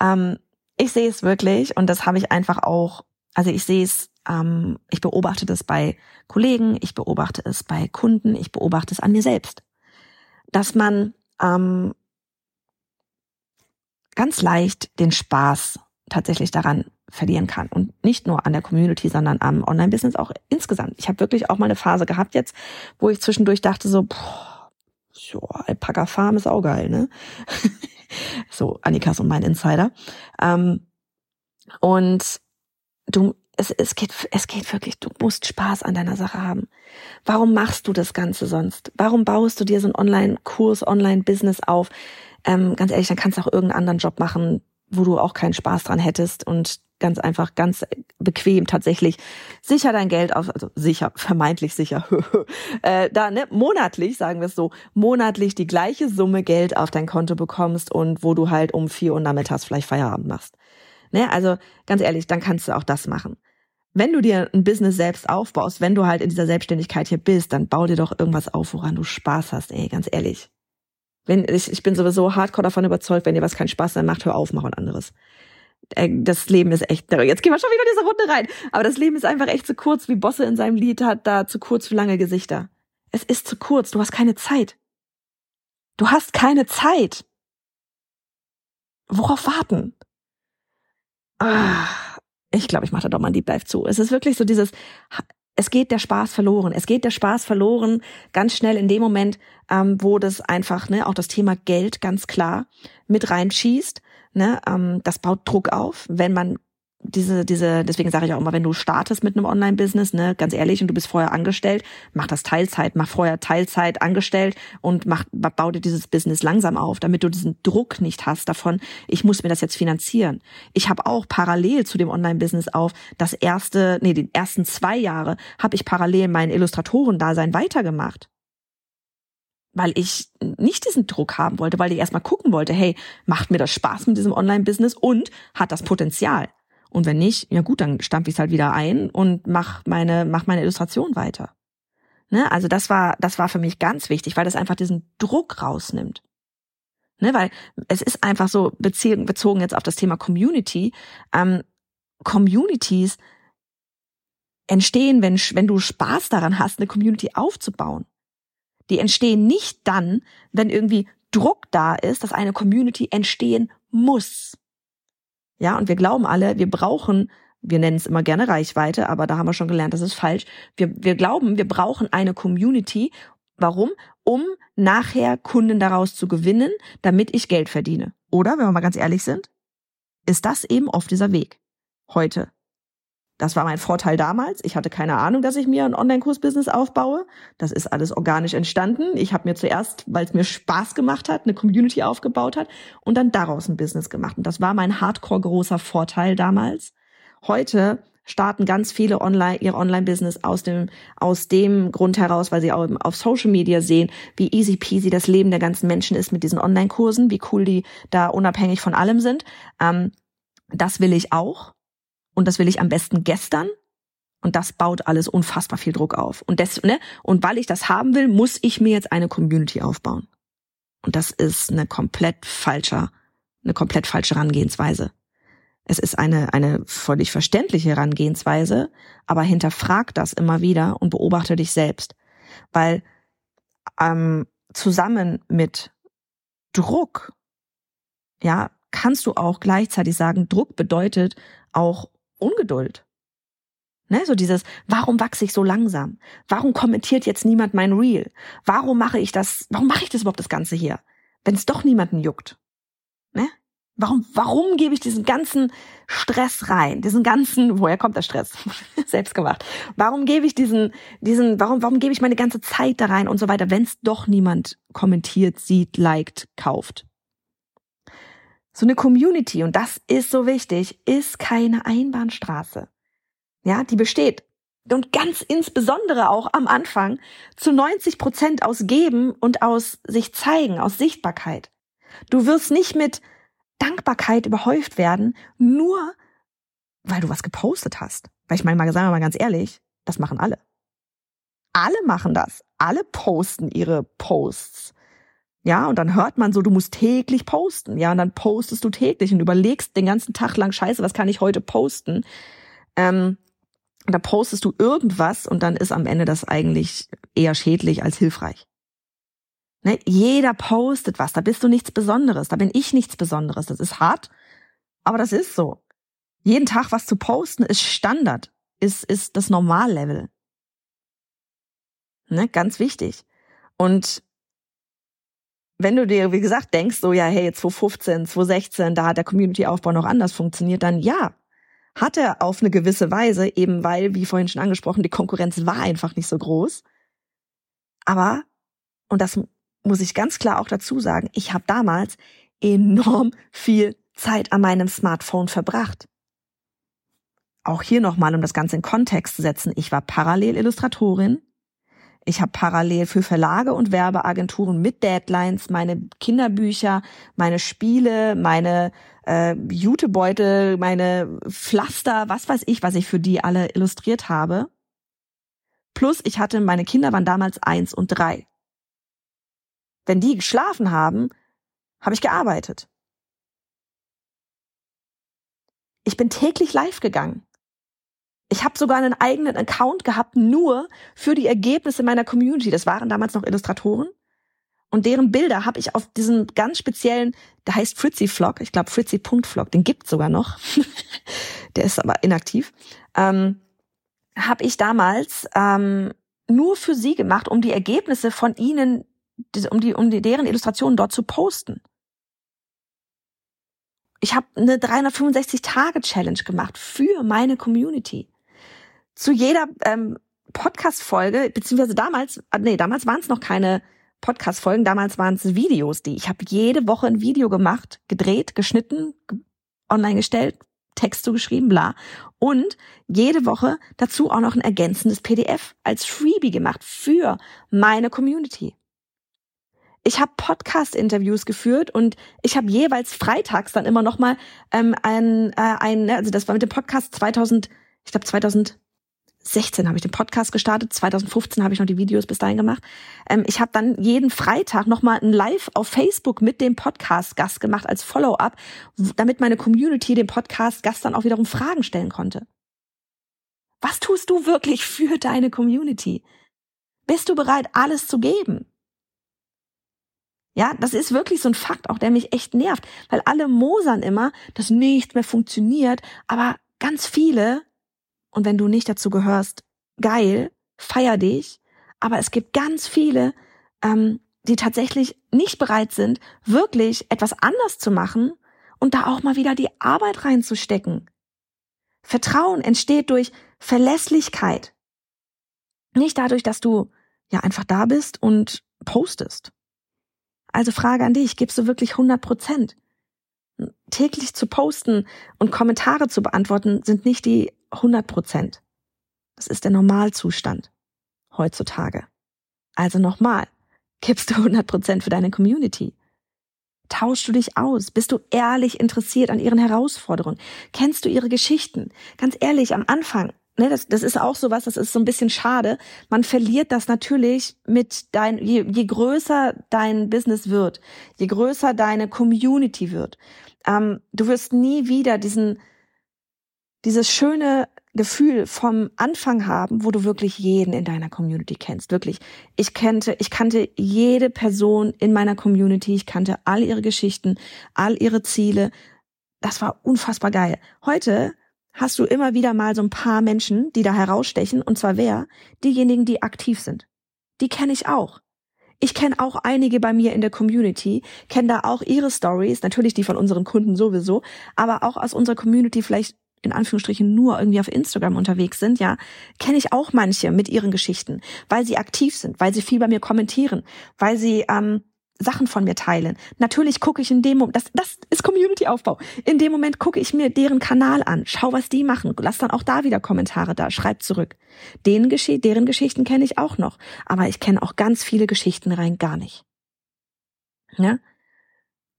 Ähm, ich sehe es wirklich und das habe ich einfach auch, also ich sehe es, ähm, ich beobachte das bei Kollegen, ich beobachte es bei Kunden, ich beobachte es an mir selbst. Dass man ähm, ganz leicht den Spaß tatsächlich daran verlieren kann. Und nicht nur an der Community, sondern am Online-Business auch insgesamt. Ich habe wirklich auch mal eine Phase gehabt jetzt, wo ich zwischendurch dachte so, boah, so, Alpaka Farm ist auch geil, ne? so, Annikas und mein Insider. Ähm, und du, es, es geht, es geht wirklich, du musst Spaß an deiner Sache haben. Warum machst du das Ganze sonst? Warum baust du dir so einen Online-Kurs, Online-Business auf? Ähm, ganz ehrlich, dann kannst du auch irgendeinen anderen Job machen, wo du auch keinen Spaß dran hättest und ganz einfach, ganz bequem tatsächlich sicher dein Geld auf, also sicher, vermeintlich sicher, äh, da, ne, monatlich, sagen wir es so, monatlich die gleiche Summe Geld auf dein Konto bekommst und wo du halt um vier Uhr nachmittags vielleicht Feierabend machst. Ne, also ganz ehrlich, dann kannst du auch das machen. Wenn du dir ein Business selbst aufbaust, wenn du halt in dieser Selbstständigkeit hier bist, dann bau dir doch irgendwas auf, woran du Spaß hast, ey, ganz ehrlich. Wenn ich, ich bin sowieso hardcore davon überzeugt, wenn dir was keinen Spaß macht, hör auf, mach was anderes. Äh, das Leben ist echt, jetzt gehen wir schon wieder in diese Runde rein, aber das Leben ist einfach echt zu kurz, wie Bosse in seinem Lied hat, da zu kurz für lange Gesichter. Es ist zu kurz, du hast keine Zeit. Du hast keine Zeit. Worauf warten? Ah, ich glaube, ich mache da doch mal ein Deep Dive zu. Es ist wirklich so dieses, es geht der Spaß verloren. Es geht der Spaß verloren ganz schnell in dem Moment, ähm, wo das einfach, ne, auch das Thema Geld ganz klar mit reinschießt. Ne, ähm, das baut Druck auf, wenn man diese, diese, deswegen sage ich auch immer, wenn du startest mit einem Online-Business, ne, ganz ehrlich, und du bist vorher angestellt, mach das Teilzeit, mach vorher Teilzeit angestellt und mach, bau dir dieses Business langsam auf, damit du diesen Druck nicht hast davon, ich muss mir das jetzt finanzieren. Ich habe auch parallel zu dem Online-Business auf das erste, nee, die ersten zwei Jahre habe ich parallel mein Illustratorendasein weitergemacht weil ich nicht diesen Druck haben wollte, weil ich erstmal gucken wollte, hey, macht mir das Spaß mit diesem Online-Business und hat das Potenzial? Und wenn nicht, ja gut, dann stampfe ich es halt wieder ein und mach meine, mach meine Illustration weiter. Ne? Also das war, das war für mich ganz wichtig, weil das einfach diesen Druck rausnimmt. Ne? Weil es ist einfach so, bezogen, jetzt auf das Thema Community, ähm, Communities entstehen, wenn, wenn du Spaß daran hast, eine Community aufzubauen. Die entstehen nicht dann, wenn irgendwie Druck da ist, dass eine Community entstehen muss. Ja, und wir glauben alle, wir brauchen, wir nennen es immer gerne Reichweite, aber da haben wir schon gelernt, das ist falsch. Wir, wir glauben, wir brauchen eine Community. Warum? Um nachher Kunden daraus zu gewinnen, damit ich Geld verdiene. Oder, wenn wir mal ganz ehrlich sind, ist das eben oft dieser Weg. Heute. Das war mein Vorteil damals. Ich hatte keine Ahnung, dass ich mir ein Online-Kurs-Business aufbaue. Das ist alles organisch entstanden. Ich habe mir zuerst, weil es mir Spaß gemacht hat, eine Community aufgebaut hat und dann daraus ein Business gemacht. Und das war mein hardcore großer Vorteil damals. Heute starten ganz viele online ihr Online-Business aus dem aus dem Grund heraus, weil sie auch auf Social Media sehen, wie easy peasy das Leben der ganzen Menschen ist mit diesen Online-Kursen, wie cool die da unabhängig von allem sind. Ähm, das will ich auch und das will ich am besten gestern und das baut alles unfassbar viel Druck auf. Und, das, ne? und weil ich das haben will, muss ich mir jetzt eine Community aufbauen. Und das ist eine komplett falsche, eine komplett falsche Herangehensweise. Es ist eine, eine völlig verständliche Herangehensweise, aber hinterfrag das immer wieder und beobachte dich selbst. Weil ähm, zusammen mit Druck, ja, kannst du auch gleichzeitig sagen, Druck bedeutet auch Ungeduld. Ne, so dieses, warum wachse ich so langsam? Warum kommentiert jetzt niemand mein Reel? Warum mache ich das, warum mache ich das überhaupt das Ganze hier? Wenn es doch niemanden juckt. Ne? Warum, warum gebe ich diesen ganzen Stress rein? Diesen ganzen, woher kommt der Stress? Selbst gemacht. Warum gebe ich diesen, diesen, warum, warum gebe ich meine ganze Zeit da rein und so weiter, wenn es doch niemand kommentiert, sieht, liked, kauft? So eine Community, und das ist so wichtig, ist keine Einbahnstraße. Ja, die besteht und ganz insbesondere auch am Anfang zu 90 Prozent aus Geben und aus sich zeigen, aus Sichtbarkeit. Du wirst nicht mit Dankbarkeit überhäuft werden, nur weil du was gepostet hast. Weil ich meine, mal sagen wir mal ganz ehrlich, das machen alle. Alle machen das. Alle posten ihre Posts. Ja, und dann hört man so, du musst täglich posten. Ja, und dann postest du täglich und überlegst den ganzen Tag lang, scheiße, was kann ich heute posten? Ähm, da postest du irgendwas und dann ist am Ende das eigentlich eher schädlich als hilfreich. Ne? Jeder postet was, da bist du nichts Besonderes, da bin ich nichts Besonderes. Das ist hart, aber das ist so. Jeden Tag was zu posten ist Standard, ist, ist das Normallevel. Ne? Ganz wichtig. Und wenn du dir, wie gesagt, denkst, so, ja, hey, 2015, 2016, da hat der Community-Aufbau noch anders funktioniert, dann ja, hat er auf eine gewisse Weise, eben weil, wie vorhin schon angesprochen, die Konkurrenz war einfach nicht so groß. Aber, und das muss ich ganz klar auch dazu sagen, ich habe damals enorm viel Zeit an meinem Smartphone verbracht. Auch hier nochmal, um das Ganze in Kontext zu setzen, ich war parallel Illustratorin. Ich habe parallel für Verlage und Werbeagenturen mit Deadlines meine Kinderbücher, meine Spiele, meine äh, Jutebeutel, meine Pflaster, was weiß ich, was ich für die alle illustriert habe. Plus ich hatte, meine Kinder waren damals eins und drei. Wenn die geschlafen haben, habe ich gearbeitet. Ich bin täglich live gegangen. Ich habe sogar einen eigenen Account gehabt, nur für die Ergebnisse meiner Community. Das waren damals noch Illustratoren. Und deren Bilder habe ich auf diesem ganz speziellen, der heißt Fritzy Vlog, ich glaube Fritzy.vlog, den gibt's sogar noch. der ist aber inaktiv. Ähm, habe ich damals ähm, nur für sie gemacht, um die Ergebnisse von ihnen, um die, um die deren Illustrationen dort zu posten. Ich habe eine 365 Tage Challenge gemacht für meine Community. Zu jeder ähm, Podcast Folge beziehungsweise damals, nee, damals waren es noch keine Podcast-Folgen. Damals waren es Videos, die ich habe jede Woche ein Video gemacht, gedreht, geschnitten, online gestellt, Text zugeschrieben, bla. Und jede Woche dazu auch noch ein ergänzendes PDF als Freebie gemacht für meine Community. Ich habe Podcast-Interviews geführt und ich habe jeweils freitags dann immer noch mal ähm, ein, äh, ein, also das war mit dem Podcast 2000, ich glaube 2000 16 habe ich den Podcast gestartet, 2015 habe ich noch die Videos bis dahin gemacht. Ähm, ich habe dann jeden Freitag nochmal ein Live auf Facebook mit dem Podcast-Gast gemacht als Follow-up, damit meine Community dem Podcast-Gast dann auch wiederum Fragen stellen konnte. Was tust du wirklich für deine Community? Bist du bereit, alles zu geben? Ja, das ist wirklich so ein Fakt, auch der mich echt nervt, weil alle mosern immer, dass nichts mehr funktioniert, aber ganz viele und wenn du nicht dazu gehörst, geil, feier dich. Aber es gibt ganz viele, ähm, die tatsächlich nicht bereit sind, wirklich etwas anders zu machen und da auch mal wieder die Arbeit reinzustecken. Vertrauen entsteht durch Verlässlichkeit. Nicht dadurch, dass du ja einfach da bist und postest. Also Frage an dich, gibst du wirklich 100 Prozent? Täglich zu posten und Kommentare zu beantworten sind nicht die 100 Prozent. Das ist der Normalzustand heutzutage. Also nochmal, gibst du 100 Prozent für deine Community. Tauschst du dich aus? Bist du ehrlich interessiert an ihren Herausforderungen? Kennst du ihre Geschichten? Ganz ehrlich, am Anfang, ne, das, das ist auch sowas, das ist so ein bisschen schade. Man verliert das natürlich mit dein, je, je größer dein Business wird, je größer deine Community wird. Ähm, du wirst nie wieder diesen, dieses schöne Gefühl vom Anfang haben, wo du wirklich jeden in deiner Community kennst. Wirklich. Ich kannte, ich kannte jede Person in meiner Community. Ich kannte all ihre Geschichten, all ihre Ziele. Das war unfassbar geil. Heute hast du immer wieder mal so ein paar Menschen, die da herausstechen. Und zwar wer? Diejenigen, die aktiv sind. Die kenne ich auch. Ich kenne auch einige bei mir in der Community, kenne da auch ihre Stories, natürlich die von unseren Kunden sowieso, aber auch aus unserer Community vielleicht in Anführungsstrichen nur irgendwie auf Instagram unterwegs sind, ja, kenne ich auch manche mit ihren Geschichten, weil sie aktiv sind, weil sie viel bei mir kommentieren, weil sie ähm, Sachen von mir teilen. Natürlich gucke ich in dem Moment, das, das ist Community-Aufbau. In dem Moment gucke ich mir deren Kanal an, schau, was die machen, lass dann auch da wieder Kommentare da, schreib zurück. Den Gesche deren Geschichten kenne ich auch noch, aber ich kenne auch ganz viele Geschichten rein gar nicht. Ja?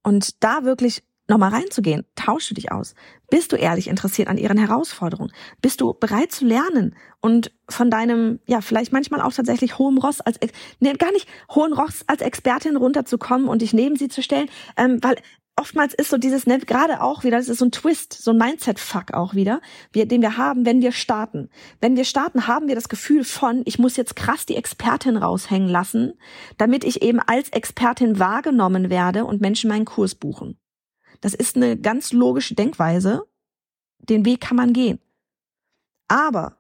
Und da wirklich nochmal reinzugehen. Tauschst du dich aus? Bist du ehrlich interessiert an ihren Herausforderungen? Bist du bereit zu lernen und von deinem, ja, vielleicht manchmal auch tatsächlich hohem Ross als, ne, gar nicht hohen Ross als Expertin runterzukommen und dich neben sie zu stellen, ähm, weil oftmals ist so dieses, ne, gerade auch wieder, das ist so ein Twist, so ein Mindset-Fuck auch wieder, wir, den wir haben, wenn wir starten. Wenn wir starten, haben wir das Gefühl von, ich muss jetzt krass die Expertin raushängen lassen, damit ich eben als Expertin wahrgenommen werde und Menschen meinen Kurs buchen. Das ist eine ganz logische Denkweise. Den Weg kann man gehen. Aber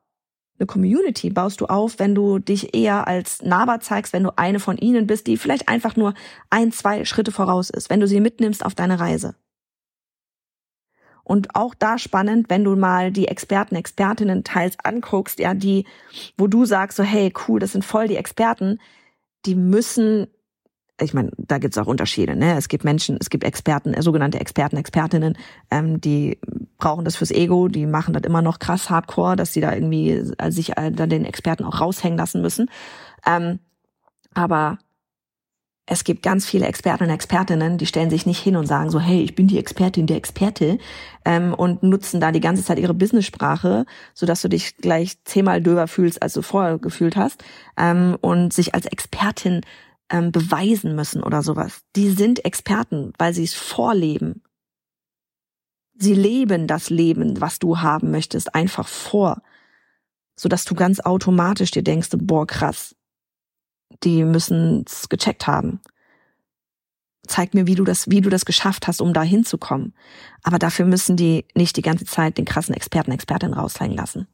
eine Community baust du auf, wenn du dich eher als nahbar zeigst, wenn du eine von ihnen bist, die vielleicht einfach nur ein, zwei Schritte voraus ist, wenn du sie mitnimmst auf deine Reise. Und auch da spannend, wenn du mal die Experten, Expertinnen teils anguckst, ja, die, wo du sagst so, hey, cool, das sind voll die Experten, die müssen ich meine, da gibt's auch Unterschiede. Ne? Es gibt Menschen, es gibt Experten, äh, sogenannte Experten, Expertinnen, ähm, die brauchen das fürs Ego, die machen das immer noch krass hardcore, dass sie da irgendwie äh, sich äh, dann den Experten auch raushängen lassen müssen. Ähm, aber es gibt ganz viele Experten und Expertinnen, die stellen sich nicht hin und sagen so, hey, ich bin die Expertin der Experte ähm, und nutzen da die ganze Zeit ihre Business-Sprache, sodass du dich gleich zehnmal döber fühlst, als du vorher gefühlt hast ähm, und sich als Expertin ähm, beweisen müssen oder sowas. Die sind Experten, weil sie es vorleben. Sie leben das Leben, was du haben möchtest, einfach vor, sodass du ganz automatisch dir denkst, boah, krass, die müssen es gecheckt haben. Zeig mir, wie du das, wie du das geschafft hast, um da hinzukommen. Aber dafür müssen die nicht die ganze Zeit den krassen Experten, Expertin raushängen lassen.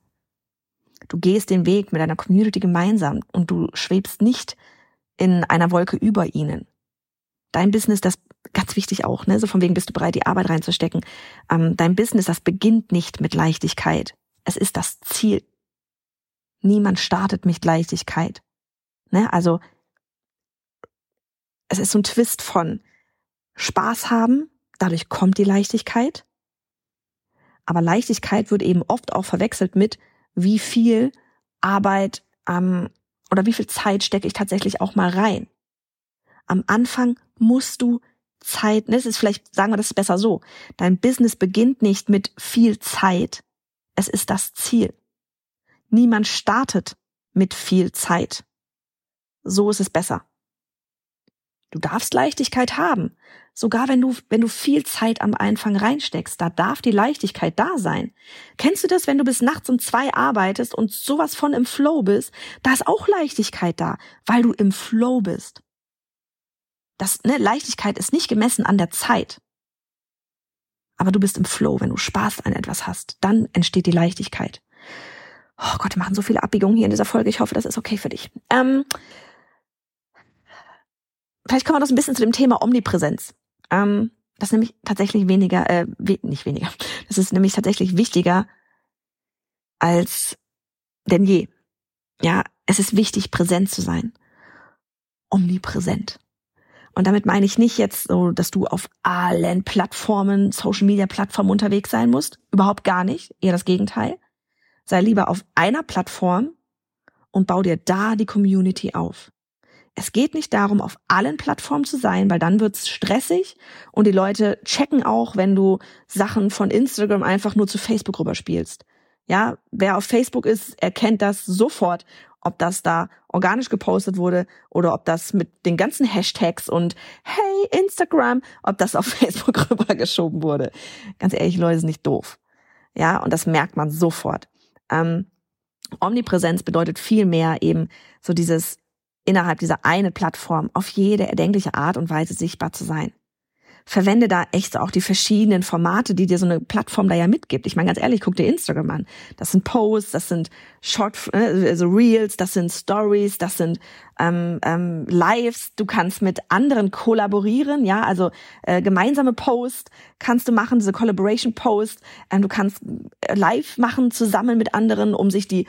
Du gehst den Weg mit deiner Community gemeinsam und du schwebst nicht in einer Wolke über ihnen. Dein Business, das ganz wichtig auch, ne? So von wegen bist du bereit, die Arbeit reinzustecken. Ähm, dein Business, das beginnt nicht mit Leichtigkeit. Es ist das Ziel. Niemand startet mit Leichtigkeit. Ne? Also es ist so ein Twist von Spaß haben, dadurch kommt die Leichtigkeit. Aber Leichtigkeit wird eben oft auch verwechselt mit, wie viel Arbeit ähm, oder wie viel Zeit stecke ich tatsächlich auch mal rein. Am Anfang musst du Zeit, ne, es ist vielleicht, sagen wir das besser so, dein Business beginnt nicht mit viel Zeit, es ist das Ziel. Niemand startet mit viel Zeit. So ist es besser. Du darfst Leichtigkeit haben. Sogar wenn du, wenn du viel Zeit am Anfang reinsteckst, da darf die Leichtigkeit da sein. Kennst du das, wenn du bis nachts um zwei arbeitest und sowas von im Flow bist? Da ist auch Leichtigkeit da, weil du im Flow bist. Das, ne, Leichtigkeit ist nicht gemessen an der Zeit. Aber du bist im Flow, wenn du Spaß an etwas hast, dann entsteht die Leichtigkeit. Oh Gott, wir machen so viele Abbiegungen hier in dieser Folge. Ich hoffe, das ist okay für dich. Ähm, vielleicht kommen wir noch ein bisschen zu dem Thema Omnipräsenz. Ähm, das ist nämlich tatsächlich weniger, äh, we nicht weniger. Das ist nämlich tatsächlich wichtiger als denn je. Ja, es ist wichtig, präsent zu sein. Omnipräsent. Und damit meine ich nicht jetzt so, dass du auf allen Plattformen, Social Media Plattformen unterwegs sein musst. Überhaupt gar nicht. Eher das Gegenteil. Sei lieber auf einer Plattform und bau dir da die Community auf. Es geht nicht darum, auf allen Plattformen zu sein, weil dann wird's stressig und die Leute checken auch, wenn du Sachen von Instagram einfach nur zu Facebook rüberspielst. Ja, wer auf Facebook ist, erkennt das sofort, ob das da organisch gepostet wurde oder ob das mit den ganzen Hashtags und hey Instagram, ob das auf Facebook rübergeschoben wurde. Ganz ehrlich, Leute, ist nicht doof. Ja, und das merkt man sofort. Ähm, Omnipräsenz bedeutet viel mehr eben so dieses innerhalb dieser eine Plattform auf jede erdenkliche Art und Weise sichtbar zu sein. Verwende da echt auch die verschiedenen Formate, die dir so eine Plattform da ja mitgibt. Ich meine ganz ehrlich, guck dir Instagram an. Das sind Posts, das sind Short, äh, also Reels, das sind Stories, das sind ähm, ähm, Lives. Du kannst mit anderen kollaborieren, ja, also äh, gemeinsame Posts kannst du machen, diese Collaboration Posts. Ähm, du kannst äh, live machen zusammen mit anderen, um sich die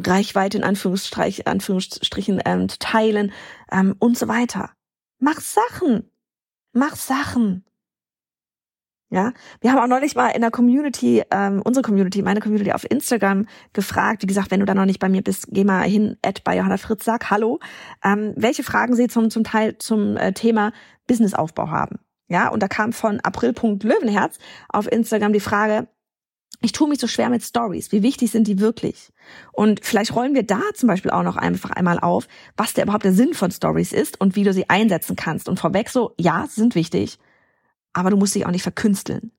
Reichweite in Anführungsstrich, Anführungsstrichen ähm, teilen ähm, und so weiter. Mach Sachen. Mach Sachen. Ja, wir haben auch neulich mal in der Community, ähm, unsere Community, meine Community auf Instagram gefragt. Wie gesagt, wenn du da noch nicht bei mir bist, geh mal hin, at bei Johanna Fritz, sag Hallo, ähm, welche Fragen sie zum, zum Teil zum äh, Thema Businessaufbau haben. Ja, und da kam von April.löwenherz auf Instagram die Frage, ich tue mich so schwer mit Stories. Wie wichtig sind die wirklich? Und vielleicht rollen wir da zum Beispiel auch noch einfach einmal auf, was der überhaupt der Sinn von Stories ist und wie du sie einsetzen kannst. Und vorweg so, ja, sie sind wichtig, aber du musst dich auch nicht verkünsteln.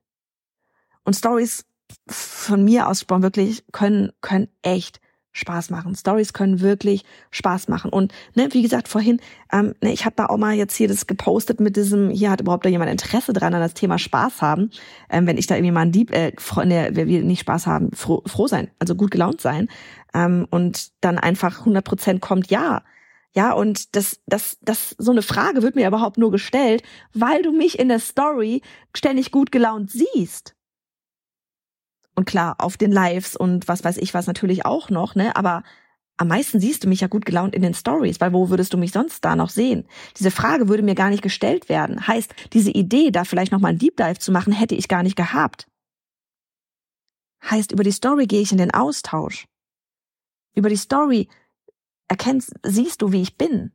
Und Stories von mir aus wirklich können, können echt Spaß machen. Stories können wirklich Spaß machen. Und ne, wie gesagt vorhin, ähm, ne, ich habe da auch mal jetzt hier das gepostet mit diesem, hier hat überhaupt da jemand Interesse dran an das Thema Spaß haben. Ähm, wenn ich da irgendwie mal ein Dieb, äh, wer wir nicht Spaß haben, froh, froh sein, also gut gelaunt sein. Ähm, und dann einfach 100 Prozent kommt ja. Ja, und das, das, das, so eine Frage wird mir überhaupt nur gestellt, weil du mich in der Story ständig gut gelaunt siehst. Und klar, auf den Lives und was weiß ich was natürlich auch noch, ne? Aber am meisten siehst du mich ja gut gelaunt in den Stories, weil wo würdest du mich sonst da noch sehen? Diese Frage würde mir gar nicht gestellt werden. Heißt, diese Idee, da vielleicht nochmal ein Deep Dive zu machen, hätte ich gar nicht gehabt. Heißt, über die Story gehe ich in den Austausch. Über die Story erkennst, siehst du, wie ich bin.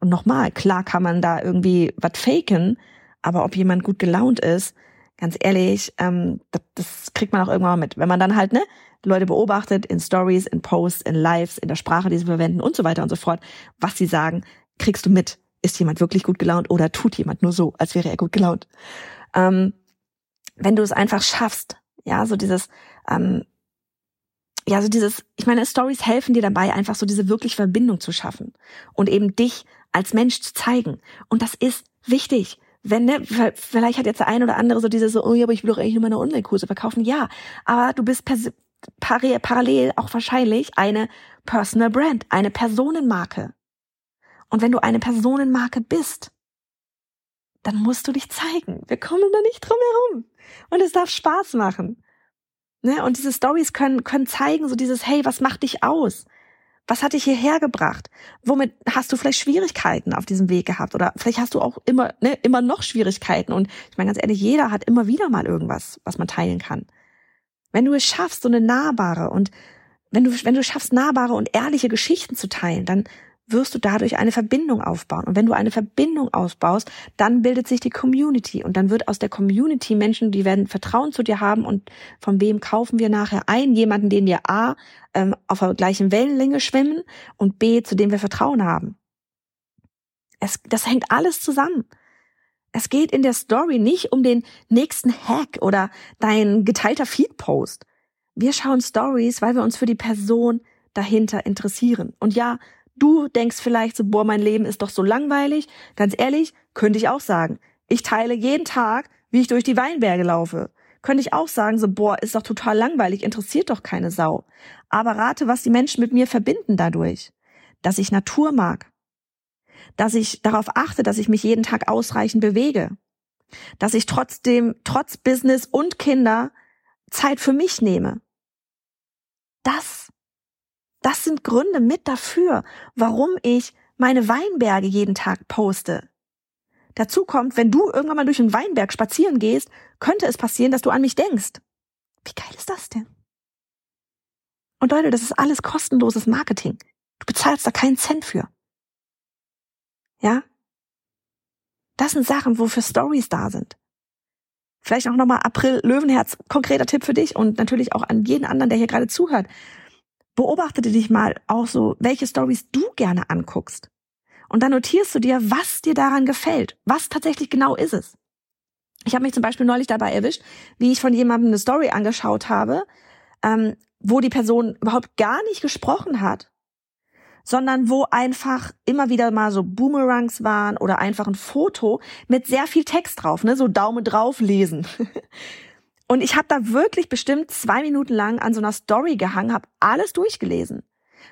Und nochmal, klar kann man da irgendwie was faken, aber ob jemand gut gelaunt ist, ganz ehrlich, ähm, das, das kriegt man auch irgendwann mit. Wenn man dann halt, ne, Leute beobachtet in Stories, in Posts, in Lives, in der Sprache, die sie verwenden und so weiter und so fort, was sie sagen, kriegst du mit. Ist jemand wirklich gut gelaunt oder tut jemand nur so, als wäre er gut gelaunt? Ähm, wenn du es einfach schaffst, ja, so dieses, ähm, ja, so dieses, ich meine, Stories helfen dir dabei, einfach so diese wirklich Verbindung zu schaffen und eben dich als Mensch zu zeigen. Und das ist wichtig wenn, ne, vielleicht hat jetzt der ein oder andere so dieses so, oh ja, aber ich will doch eigentlich nur meine Online-Kurse verkaufen. Ja, aber du bist parallel auch wahrscheinlich eine Personal Brand, eine Personenmarke. Und wenn du eine Personenmarke bist, dann musst du dich zeigen. Wir kommen da nicht drum herum. Und es darf Spaß machen. Ne? Und diese Stories können, können zeigen, so dieses, hey, was macht dich aus? Was hat dich hierher gebracht? Womit hast du vielleicht Schwierigkeiten auf diesem Weg gehabt? Oder vielleicht hast du auch immer, ne, immer noch Schwierigkeiten. Und ich meine ganz ehrlich, jeder hat immer wieder mal irgendwas, was man teilen kann. Wenn du es schaffst, so eine nahbare und wenn du, wenn du schaffst, nahbare und ehrliche Geschichten zu teilen, dann wirst du dadurch eine Verbindung aufbauen. Und wenn du eine Verbindung aufbaust, dann bildet sich die Community und dann wird aus der Community Menschen, die werden Vertrauen zu dir haben und von wem kaufen wir nachher ein? Jemanden, den wir A, ähm, auf der gleichen Wellenlänge schwimmen und B, zu dem wir Vertrauen haben. Es, das hängt alles zusammen. Es geht in der Story nicht um den nächsten Hack oder dein geteilter Feed-Post. Wir schauen Stories, weil wir uns für die Person dahinter interessieren. Und ja, Du denkst vielleicht so, boah, mein Leben ist doch so langweilig. Ganz ehrlich, könnte ich auch sagen. Ich teile jeden Tag, wie ich durch die Weinberge laufe. Könnte ich auch sagen, so, boah, ist doch total langweilig, interessiert doch keine Sau. Aber rate, was die Menschen mit mir verbinden dadurch. Dass ich Natur mag. Dass ich darauf achte, dass ich mich jeden Tag ausreichend bewege. Dass ich trotzdem, trotz Business und Kinder, Zeit für mich nehme. Das das sind Gründe mit dafür, warum ich meine Weinberge jeden Tag poste. Dazu kommt, wenn du irgendwann mal durch einen Weinberg spazieren gehst, könnte es passieren, dass du an mich denkst. Wie geil ist das denn? Und Leute, das ist alles kostenloses Marketing. Du bezahlst da keinen Cent für. Ja? Das sind Sachen, wofür Stories da sind. Vielleicht auch nochmal April Löwenherz, konkreter Tipp für dich und natürlich auch an jeden anderen, der hier gerade zuhört. Beobachtete dich mal auch so, welche Stories du gerne anguckst. Und dann notierst du dir, was dir daran gefällt. Was tatsächlich genau ist es. Ich habe mich zum Beispiel neulich dabei erwischt, wie ich von jemandem eine Story angeschaut habe, ähm, wo die Person überhaupt gar nicht gesprochen hat, sondern wo einfach immer wieder mal so Boomerangs waren oder einfach ein Foto mit sehr viel Text drauf, ne, so Daumen drauf lesen. Und ich habe da wirklich bestimmt zwei Minuten lang an so einer Story gehangen, habe alles durchgelesen.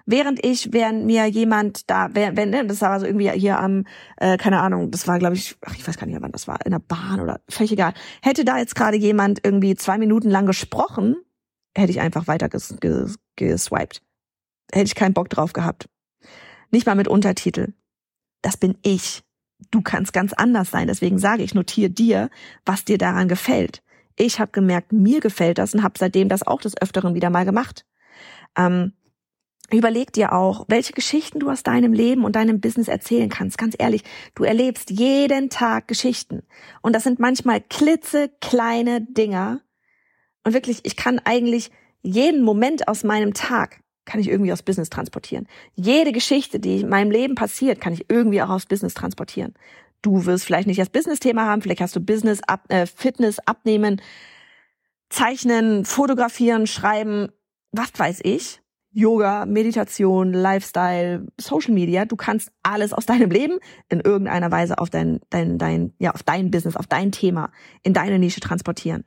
Während ich, während mir jemand da, wenn, ne, das war so irgendwie hier am, äh, keine Ahnung, das war glaube ich, ach, ich weiß gar nicht, wann das war, in der Bahn oder völlig egal. Hätte da jetzt gerade jemand irgendwie zwei Minuten lang gesprochen, hätte ich einfach weiter ges ges geswiped. Hätte ich keinen Bock drauf gehabt. Nicht mal mit Untertitel. Das bin ich. Du kannst ganz anders sein. Deswegen sage ich, notiere dir, was dir daran gefällt. Ich habe gemerkt, mir gefällt das und habe seitdem das auch des Öfteren wieder mal gemacht. Ähm, überleg dir auch, welche Geschichten du aus deinem Leben und deinem Business erzählen kannst. Ganz ehrlich, du erlebst jeden Tag Geschichten. Und das sind manchmal klitzekleine Dinger. Und wirklich, ich kann eigentlich jeden Moment aus meinem Tag kann ich irgendwie aufs Business transportieren. Jede Geschichte, die in meinem Leben passiert, kann ich irgendwie auch aufs Business transportieren. Du wirst vielleicht nicht das Business-Thema haben, vielleicht hast du Business, ab, äh, Fitness, Abnehmen, Zeichnen, Fotografieren, Schreiben, was weiß ich. Yoga, Meditation, Lifestyle, Social Media, du kannst alles aus deinem Leben in irgendeiner Weise auf dein, dein, dein, ja, auf dein Business, auf dein Thema, in deine Nische transportieren.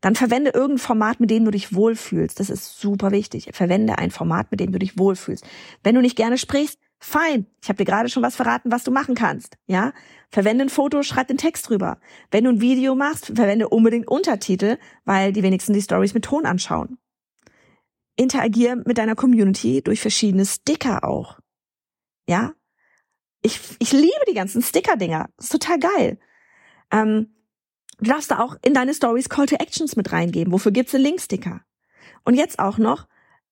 Dann verwende irgendein Format, mit dem du dich wohlfühlst. Das ist super wichtig. Verwende ein Format, mit dem du dich wohlfühlst. Wenn du nicht gerne sprichst, fein. Ich habe dir gerade schon was verraten, was du machen kannst. Ja, verwende ein Foto, schreib den Text drüber. Wenn du ein Video machst, verwende unbedingt Untertitel, weil die wenigsten die Stories mit Ton anschauen. Interagier mit deiner Community durch verschiedene Sticker auch. Ja, ich, ich liebe die ganzen Sticker-Dinger. ist total geil. Ähm, Du darfst da auch in deine Stories Call to Actions mit reingeben. Wofür gibt's einen Linksticker? Und jetzt auch noch,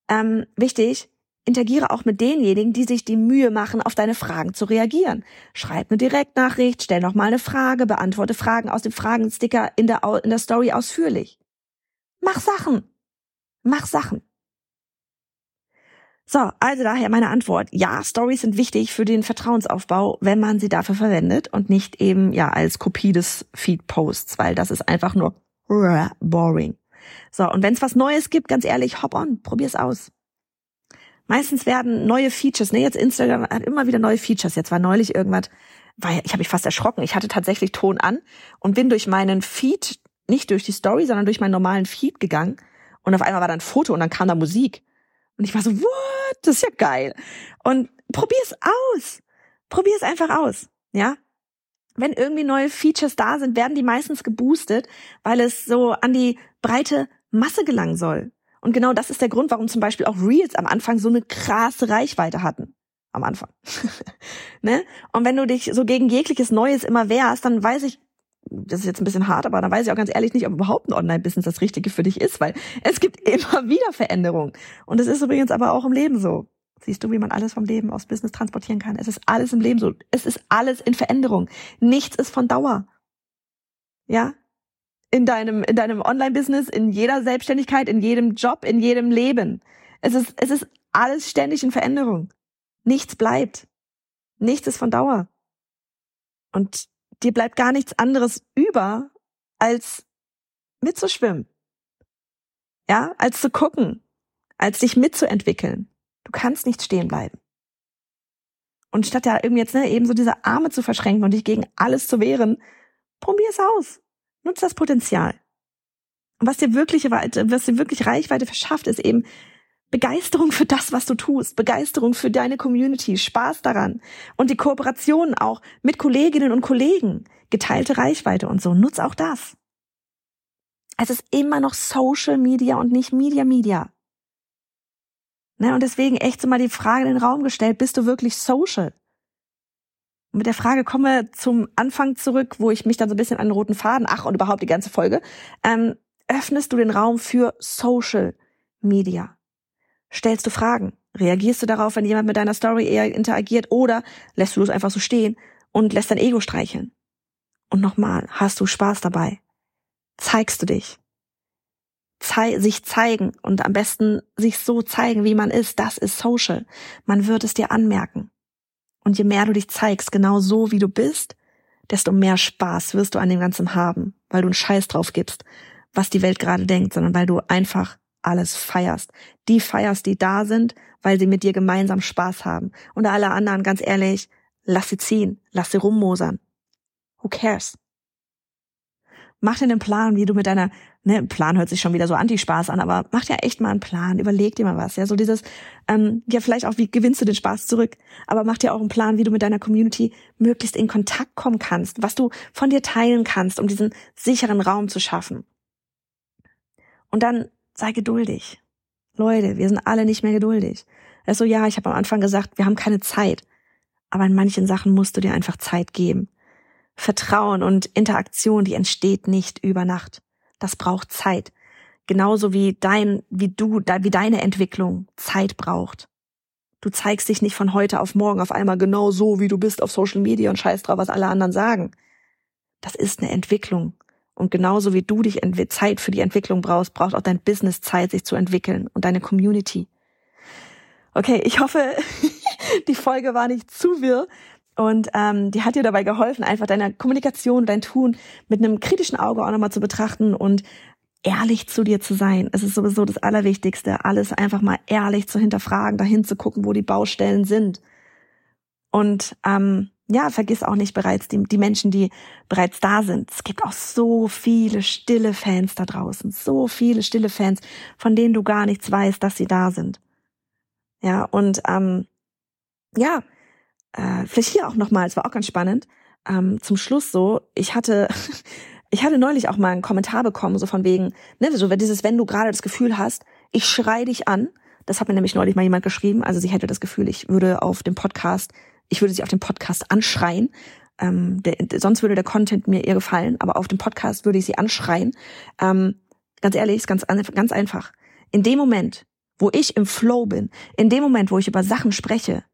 ähm, wichtig, interagiere auch mit denjenigen, die sich die Mühe machen, auf deine Fragen zu reagieren. Schreib eine Direktnachricht, stell noch mal eine Frage, beantworte Fragen aus dem Fragensticker in der, in der Story ausführlich. Mach Sachen. Mach Sachen. So, also daher meine Antwort. Ja, Stories sind wichtig für den Vertrauensaufbau, wenn man sie dafür verwendet und nicht eben ja als Kopie des Feed-Posts, weil das ist einfach nur boring. So, und wenn es was Neues gibt, ganz ehrlich, hop on, probier's aus. Meistens werden neue Features, ne, jetzt Instagram hat immer wieder neue Features. Jetzt war neulich irgendwas, weil ich habe mich fast erschrocken. Ich hatte tatsächlich Ton an und bin durch meinen Feed, nicht durch die Story, sondern durch meinen normalen Feed gegangen und auf einmal war da ein Foto und dann kam da Musik. Und ich war so, what? Das ist ja geil. Und probier's aus. Probier's einfach aus. Ja? Wenn irgendwie neue Features da sind, werden die meistens geboostet, weil es so an die breite Masse gelangen soll. Und genau das ist der Grund, warum zum Beispiel auch Reels am Anfang so eine krasse Reichweite hatten. Am Anfang. ne? Und wenn du dich so gegen jegliches Neues immer wehrst, dann weiß ich das ist jetzt ein bisschen hart, aber dann weiß ich auch ganz ehrlich nicht, ob überhaupt ein Online-Business das Richtige für dich ist, weil es gibt immer wieder Veränderungen. Und es ist übrigens aber auch im Leben so. Siehst du, wie man alles vom Leben aufs Business transportieren kann? Es ist alles im Leben so. Es ist alles in Veränderung. Nichts ist von Dauer. Ja? In deinem, in deinem Online-Business, in jeder Selbstständigkeit, in jedem Job, in jedem Leben. Es ist, es ist alles ständig in Veränderung. Nichts bleibt. Nichts ist von Dauer. Und dir bleibt gar nichts anderes über, als mitzuschwimmen. Ja, als zu gucken, als dich mitzuentwickeln. Du kannst nicht stehen bleiben. Und statt ja irgendwie jetzt ne, eben so diese Arme zu verschränken und dich gegen alles zu wehren, probier es aus. Nutz das Potenzial. Und was dir wirklich, was dir wirklich Reichweite verschafft, ist eben Begeisterung für das, was du tust, Begeisterung für deine Community, Spaß daran und die Kooperation auch mit Kolleginnen und Kollegen, geteilte Reichweite und so. Nutz auch das. Es ist immer noch Social Media und nicht Media Media. Ne, und deswegen echt so mal die Frage in den Raum gestellt, bist du wirklich social? Mit der Frage komme zum Anfang zurück, wo ich mich dann so ein bisschen an den roten Faden, ach und überhaupt die ganze Folge, ähm, öffnest du den Raum für Social Media? Stellst du Fragen? Reagierst du darauf, wenn jemand mit deiner Story eher interagiert oder lässt du es einfach so stehen und lässt dein Ego streicheln? Und nochmal, hast du Spaß dabei? Zeigst du dich? Zei sich zeigen und am besten sich so zeigen, wie man ist, das ist Social. Man wird es dir anmerken. Und je mehr du dich zeigst, genau so wie du bist, desto mehr Spaß wirst du an dem Ganzen haben, weil du einen Scheiß drauf gibst, was die Welt gerade denkt, sondern weil du einfach alles feierst. Die feierst, die da sind, weil sie mit dir gemeinsam Spaß haben. Und alle anderen, ganz ehrlich, lass sie ziehen, lass sie rummosern. Who cares? Mach dir einen Plan, wie du mit deiner, ne, Plan hört sich schon wieder so Anti-Spaß an, aber mach dir echt mal einen Plan, überleg dir mal was, ja, so dieses, ähm, ja, vielleicht auch, wie gewinnst du den Spaß zurück, aber mach dir auch einen Plan, wie du mit deiner Community möglichst in Kontakt kommen kannst, was du von dir teilen kannst, um diesen sicheren Raum zu schaffen. Und dann sei geduldig. Leute, wir sind alle nicht mehr geduldig. Also ja, ich habe am Anfang gesagt, wir haben keine Zeit. Aber in manchen Sachen musst du dir einfach Zeit geben. Vertrauen und Interaktion, die entsteht nicht über Nacht. Das braucht Zeit. Genauso wie dein, wie du, wie deine Entwicklung Zeit braucht. Du zeigst dich nicht von heute auf morgen auf einmal genau so, wie du bist auf Social Media und scheiß drauf, was alle anderen sagen. Das ist eine Entwicklung. Und genauso wie du dich Zeit für die Entwicklung brauchst, braucht auch dein Business Zeit, sich zu entwickeln und deine Community. Okay, ich hoffe, die Folge war nicht zu wirr. Und ähm, die hat dir dabei geholfen, einfach deine Kommunikation, dein Tun mit einem kritischen Auge auch nochmal zu betrachten und ehrlich zu dir zu sein. Es ist sowieso das Allerwichtigste, alles einfach mal ehrlich zu hinterfragen, dahin zu gucken, wo die Baustellen sind. Und ähm, ja, vergiss auch nicht bereits die, die Menschen, die bereits da sind. Es gibt auch so viele stille Fans da draußen, so viele stille Fans, von denen du gar nichts weißt, dass sie da sind. Ja, und ähm, ja, äh, vielleicht hier auch nochmal, es war auch ganz spannend, ähm, zum Schluss so, ich hatte, ich hatte neulich auch mal einen Kommentar bekommen, so von wegen, ne, so dieses, wenn du gerade das Gefühl hast, ich schrei dich an, das hat mir nämlich neulich mal jemand geschrieben, also sie hätte das Gefühl, ich würde auf dem Podcast, ich würde sie auf dem Podcast anschreien, ähm, der, sonst würde der Content mir ihr gefallen, aber auf dem Podcast würde ich sie anschreien. Ähm, ganz ehrlich, ist ganz, ganz einfach. In dem Moment, wo ich im Flow bin, in dem Moment, wo ich über Sachen spreche,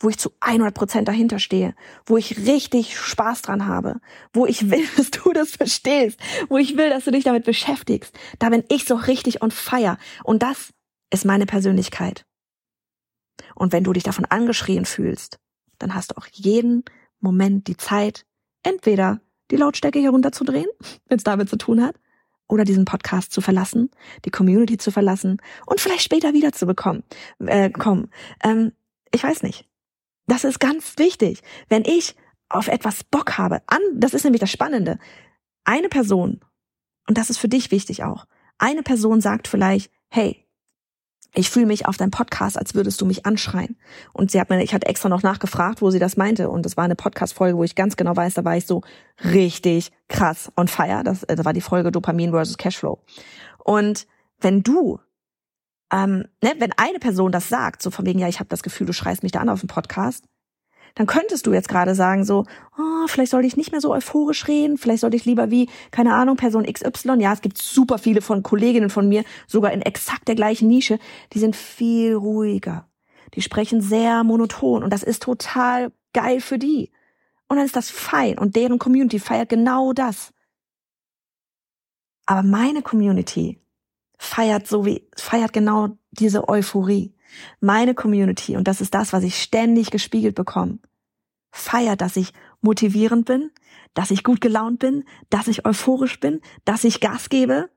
wo ich zu 100 Prozent dahinter stehe, wo ich richtig Spaß dran habe, wo ich will, dass du das verstehst, wo ich will, dass du dich damit beschäftigst. Da bin ich so richtig on fire. Und das ist meine Persönlichkeit. Und wenn du dich davon angeschrien fühlst, dann hast du auch jeden Moment die Zeit, entweder die Lautstärke hier runterzudrehen, wenn es damit zu tun hat, oder diesen Podcast zu verlassen, die Community zu verlassen und vielleicht später wiederzubekommen, äh, kommen. Ähm, ich weiß nicht. Das ist ganz wichtig. Wenn ich auf etwas Bock habe, an, das ist nämlich das Spannende. Eine Person, und das ist für dich wichtig auch, eine Person sagt vielleicht, hey, ich fühle mich auf deinem Podcast, als würdest du mich anschreien. Und sie hat mir, ich hatte extra noch nachgefragt, wo sie das meinte. Und das war eine Podcast-Folge, wo ich ganz genau weiß, da war ich so richtig krass on fire. Das, das war die Folge Dopamin versus Cashflow. Und wenn du ähm, ne, wenn eine Person das sagt, so von wegen, ja, ich habe das Gefühl, du schreist mich da an auf dem Podcast, dann könntest du jetzt gerade sagen so, oh, vielleicht sollte ich nicht mehr so euphorisch reden, vielleicht sollte ich lieber wie, keine Ahnung, Person XY, ja, es gibt super viele von Kolleginnen von mir, sogar in exakt der gleichen Nische, die sind viel ruhiger. Die sprechen sehr monoton und das ist total geil für die. Und dann ist das fein und deren Community feiert genau das. Aber meine Community feiert so wie, feiert genau diese Euphorie. Meine Community, und das ist das, was ich ständig gespiegelt bekomme, feiert, dass ich motivierend bin, dass ich gut gelaunt bin, dass ich euphorisch bin, dass ich Gas gebe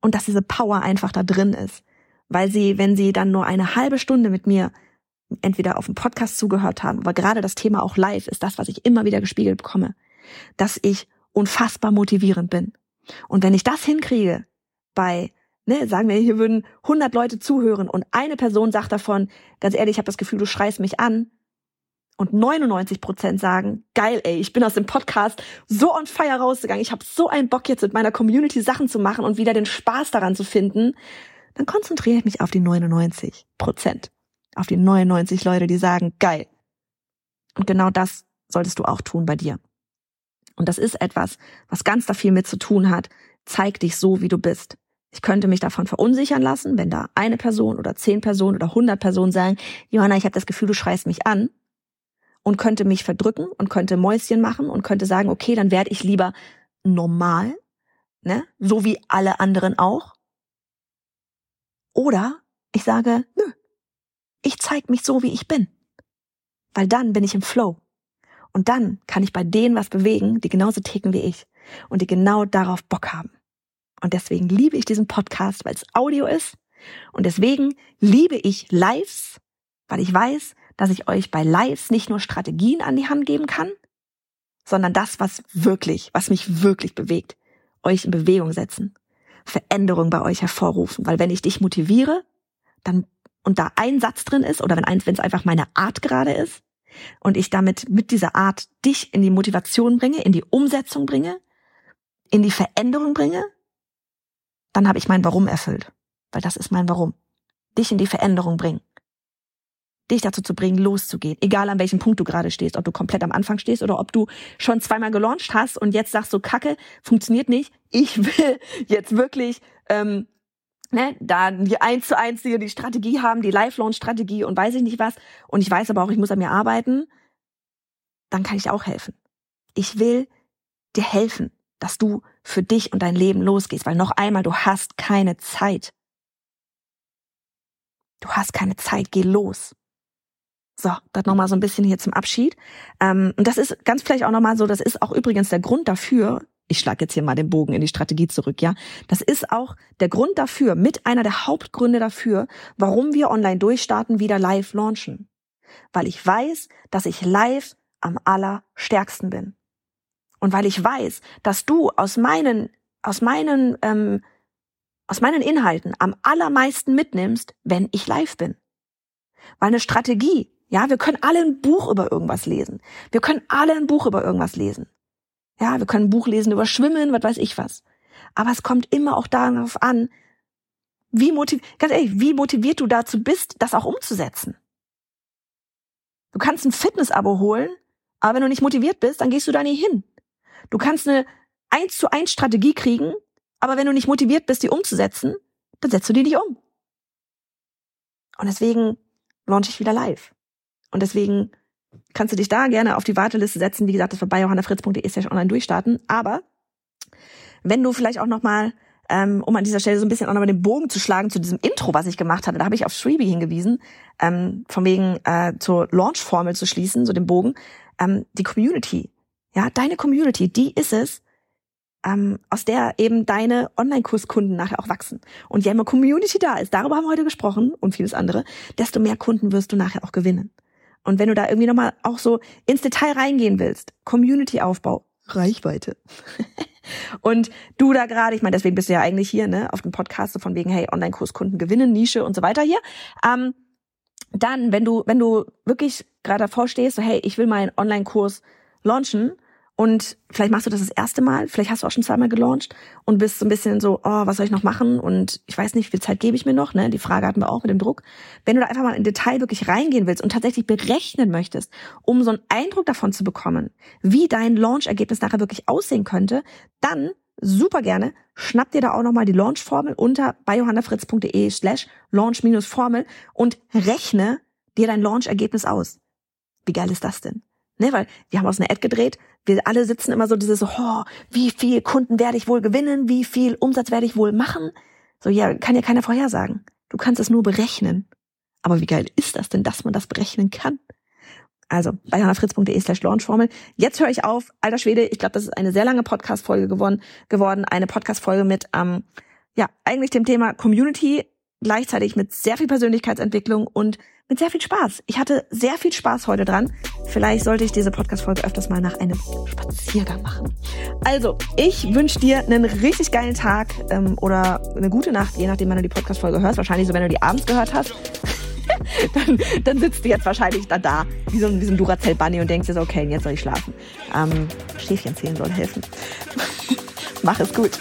und dass diese Power einfach da drin ist. Weil sie, wenn sie dann nur eine halbe Stunde mit mir entweder auf dem Podcast zugehört haben, aber gerade das Thema auch live ist das, was ich immer wieder gespiegelt bekomme, dass ich unfassbar motivierend bin. Und wenn ich das hinkriege bei ne, sagen wir, hier würden 100 Leute zuhören und eine Person sagt davon, ganz ehrlich, ich habe das Gefühl, du schreist mich an. Und 99 Prozent sagen, geil, ey, ich bin aus dem Podcast so on fire rausgegangen. Ich habe so einen Bock jetzt mit meiner Community Sachen zu machen und wieder den Spaß daran zu finden. Dann konzentriere ich mich auf die 99 Prozent. Auf die 99 Leute, die sagen, geil. Und genau das solltest du auch tun bei dir. Und das ist etwas, was ganz da viel mit zu tun hat. Zeig dich so, wie du bist. Ich könnte mich davon verunsichern lassen, wenn da eine Person oder zehn Personen oder hundert Personen sagen, Johanna, ich habe das Gefühl, du schreist mich an und könnte mich verdrücken und könnte Mäuschen machen und könnte sagen, okay, dann werde ich lieber normal, ne, so wie alle anderen auch. Oder ich sage, nö, ich zeig mich so, wie ich bin. Weil dann bin ich im Flow. Und dann kann ich bei denen was bewegen, die genauso ticken wie ich und die genau darauf Bock haben. Und deswegen liebe ich diesen Podcast, weil es Audio ist. Und deswegen liebe ich Lives, weil ich weiß, dass ich euch bei Lives nicht nur Strategien an die Hand geben kann, sondern das, was wirklich, was mich wirklich bewegt, euch in Bewegung setzen, Veränderung bei euch hervorrufen. Weil wenn ich dich motiviere, dann und da ein Satz drin ist oder wenn eins, wenn es einfach meine Art gerade ist und ich damit mit dieser Art dich in die Motivation bringe, in die Umsetzung bringe, in die Veränderung bringe, dann habe ich mein Warum erfüllt. Weil das ist mein Warum. Dich in die Veränderung bringen. Dich dazu zu bringen, loszugehen. Egal an welchem Punkt du gerade stehst. Ob du komplett am Anfang stehst oder ob du schon zweimal gelauncht hast und jetzt sagst so, Kacke, funktioniert nicht. Ich will jetzt wirklich ähm, ne, da die eins zu eins die, die Strategie haben, die Live-Launch-Strategie und weiß ich nicht was. Und ich weiß aber auch, ich muss an mir arbeiten. Dann kann ich auch helfen. Ich will dir helfen dass du für dich und dein Leben losgehst, weil noch einmal, du hast keine Zeit. Du hast keine Zeit, geh los. So, das nochmal so ein bisschen hier zum Abschied. Ähm, und das ist ganz vielleicht auch nochmal so, das ist auch übrigens der Grund dafür, ich schlage jetzt hier mal den Bogen in die Strategie zurück, ja. Das ist auch der Grund dafür, mit einer der Hauptgründe dafür, warum wir online durchstarten, wieder live launchen. Weil ich weiß, dass ich live am allerstärksten bin. Und weil ich weiß, dass du aus meinen, aus meinen, ähm, aus meinen Inhalten am allermeisten mitnimmst, wenn ich live bin. Weil eine Strategie, ja, wir können alle ein Buch über irgendwas lesen. Wir können alle ein Buch über irgendwas lesen. Ja, wir können ein Buch lesen über Schwimmen, was weiß ich was. Aber es kommt immer auch darauf an, wie motiv ganz ehrlich, wie motiviert du dazu bist, das auch umzusetzen. Du kannst ein Fitness-Abo holen, aber wenn du nicht motiviert bist, dann gehst du da nie hin. Du kannst eine eins zu eins Strategie kriegen, aber wenn du nicht motiviert bist, die umzusetzen, dann setzt du die nicht um. Und deswegen launch ich wieder live. Und deswegen kannst du dich da gerne auf die Warteliste setzen. Wie gesagt, das war bei johannafritz.de online durchstarten. Aber wenn du vielleicht auch nochmal, ähm, um an dieser Stelle so ein bisschen auch nochmal den Bogen zu schlagen zu diesem Intro, was ich gemacht hatte, da habe ich auf Freebie hingewiesen, ähm, von wegen äh, zur Launch-Formel zu schließen, so den Bogen, ähm, die Community. Ja, deine Community, die ist es, ähm, aus der eben deine Online-Kurskunden nachher auch wachsen. Und je mehr Community da ist, darüber haben wir heute gesprochen und vieles andere, desto mehr Kunden wirst du nachher auch gewinnen. Und wenn du da irgendwie nochmal auch so ins Detail reingehen willst, Community-Aufbau, Reichweite. und du da gerade, ich meine, deswegen bist du ja eigentlich hier, ne, auf dem Podcast, so von wegen, hey, Online-Kurskunden gewinnen, Nische und so weiter hier. Ähm, dann, wenn du, wenn du wirklich gerade davor stehst, so, hey, ich will meinen Online-Kurs launchen und vielleicht machst du das das erste Mal, vielleicht hast du auch schon zweimal gelauncht und bist so ein bisschen so, oh, was soll ich noch machen? Und ich weiß nicht, wie viel Zeit gebe ich mir noch, ne? Die Frage hatten wir auch mit dem Druck. Wenn du da einfach mal in Detail wirklich reingehen willst und tatsächlich berechnen möchtest, um so einen Eindruck davon zu bekommen, wie dein Launch-Ergebnis nachher wirklich aussehen könnte, dann super gerne, schnapp dir da auch nochmal die Launch-Formel unter bei johannafritz.de slash launch-formel und rechne dir dein Launch-Ergebnis aus. Wie geil ist das denn? Ne, weil wir haben aus einer Ad gedreht, wir alle sitzen immer so dieses, oh, wie viel Kunden werde ich wohl gewinnen, wie viel Umsatz werde ich wohl machen? So, ja, kann ja keiner vorhersagen. Du kannst es nur berechnen. Aber wie geil ist das denn, dass man das berechnen kann? Also bei hannafritz.de slash launchformel. Jetzt höre ich auf. Alter Schwede, ich glaube, das ist eine sehr lange Podcast-Folge geworden, geworden. Eine Podcast-Folge mit, ähm, ja, eigentlich dem Thema Community, gleichzeitig mit sehr viel Persönlichkeitsentwicklung und mit sehr viel Spaß. Ich hatte sehr viel Spaß heute dran. Vielleicht sollte ich diese Podcast-Folge öfters mal nach einem Spaziergang machen. Also, ich wünsche dir einen richtig geilen Tag ähm, oder eine gute Nacht, je nachdem, wann du die Podcast-Folge hörst. Wahrscheinlich so, wenn du die abends gehört hast. dann, dann sitzt du jetzt wahrscheinlich da, da wie so ein, wie so ein Duracell-Bunny und denkst dir so, okay, jetzt soll ich schlafen. Ähm, Schäfchen zählen soll helfen. Mach es gut.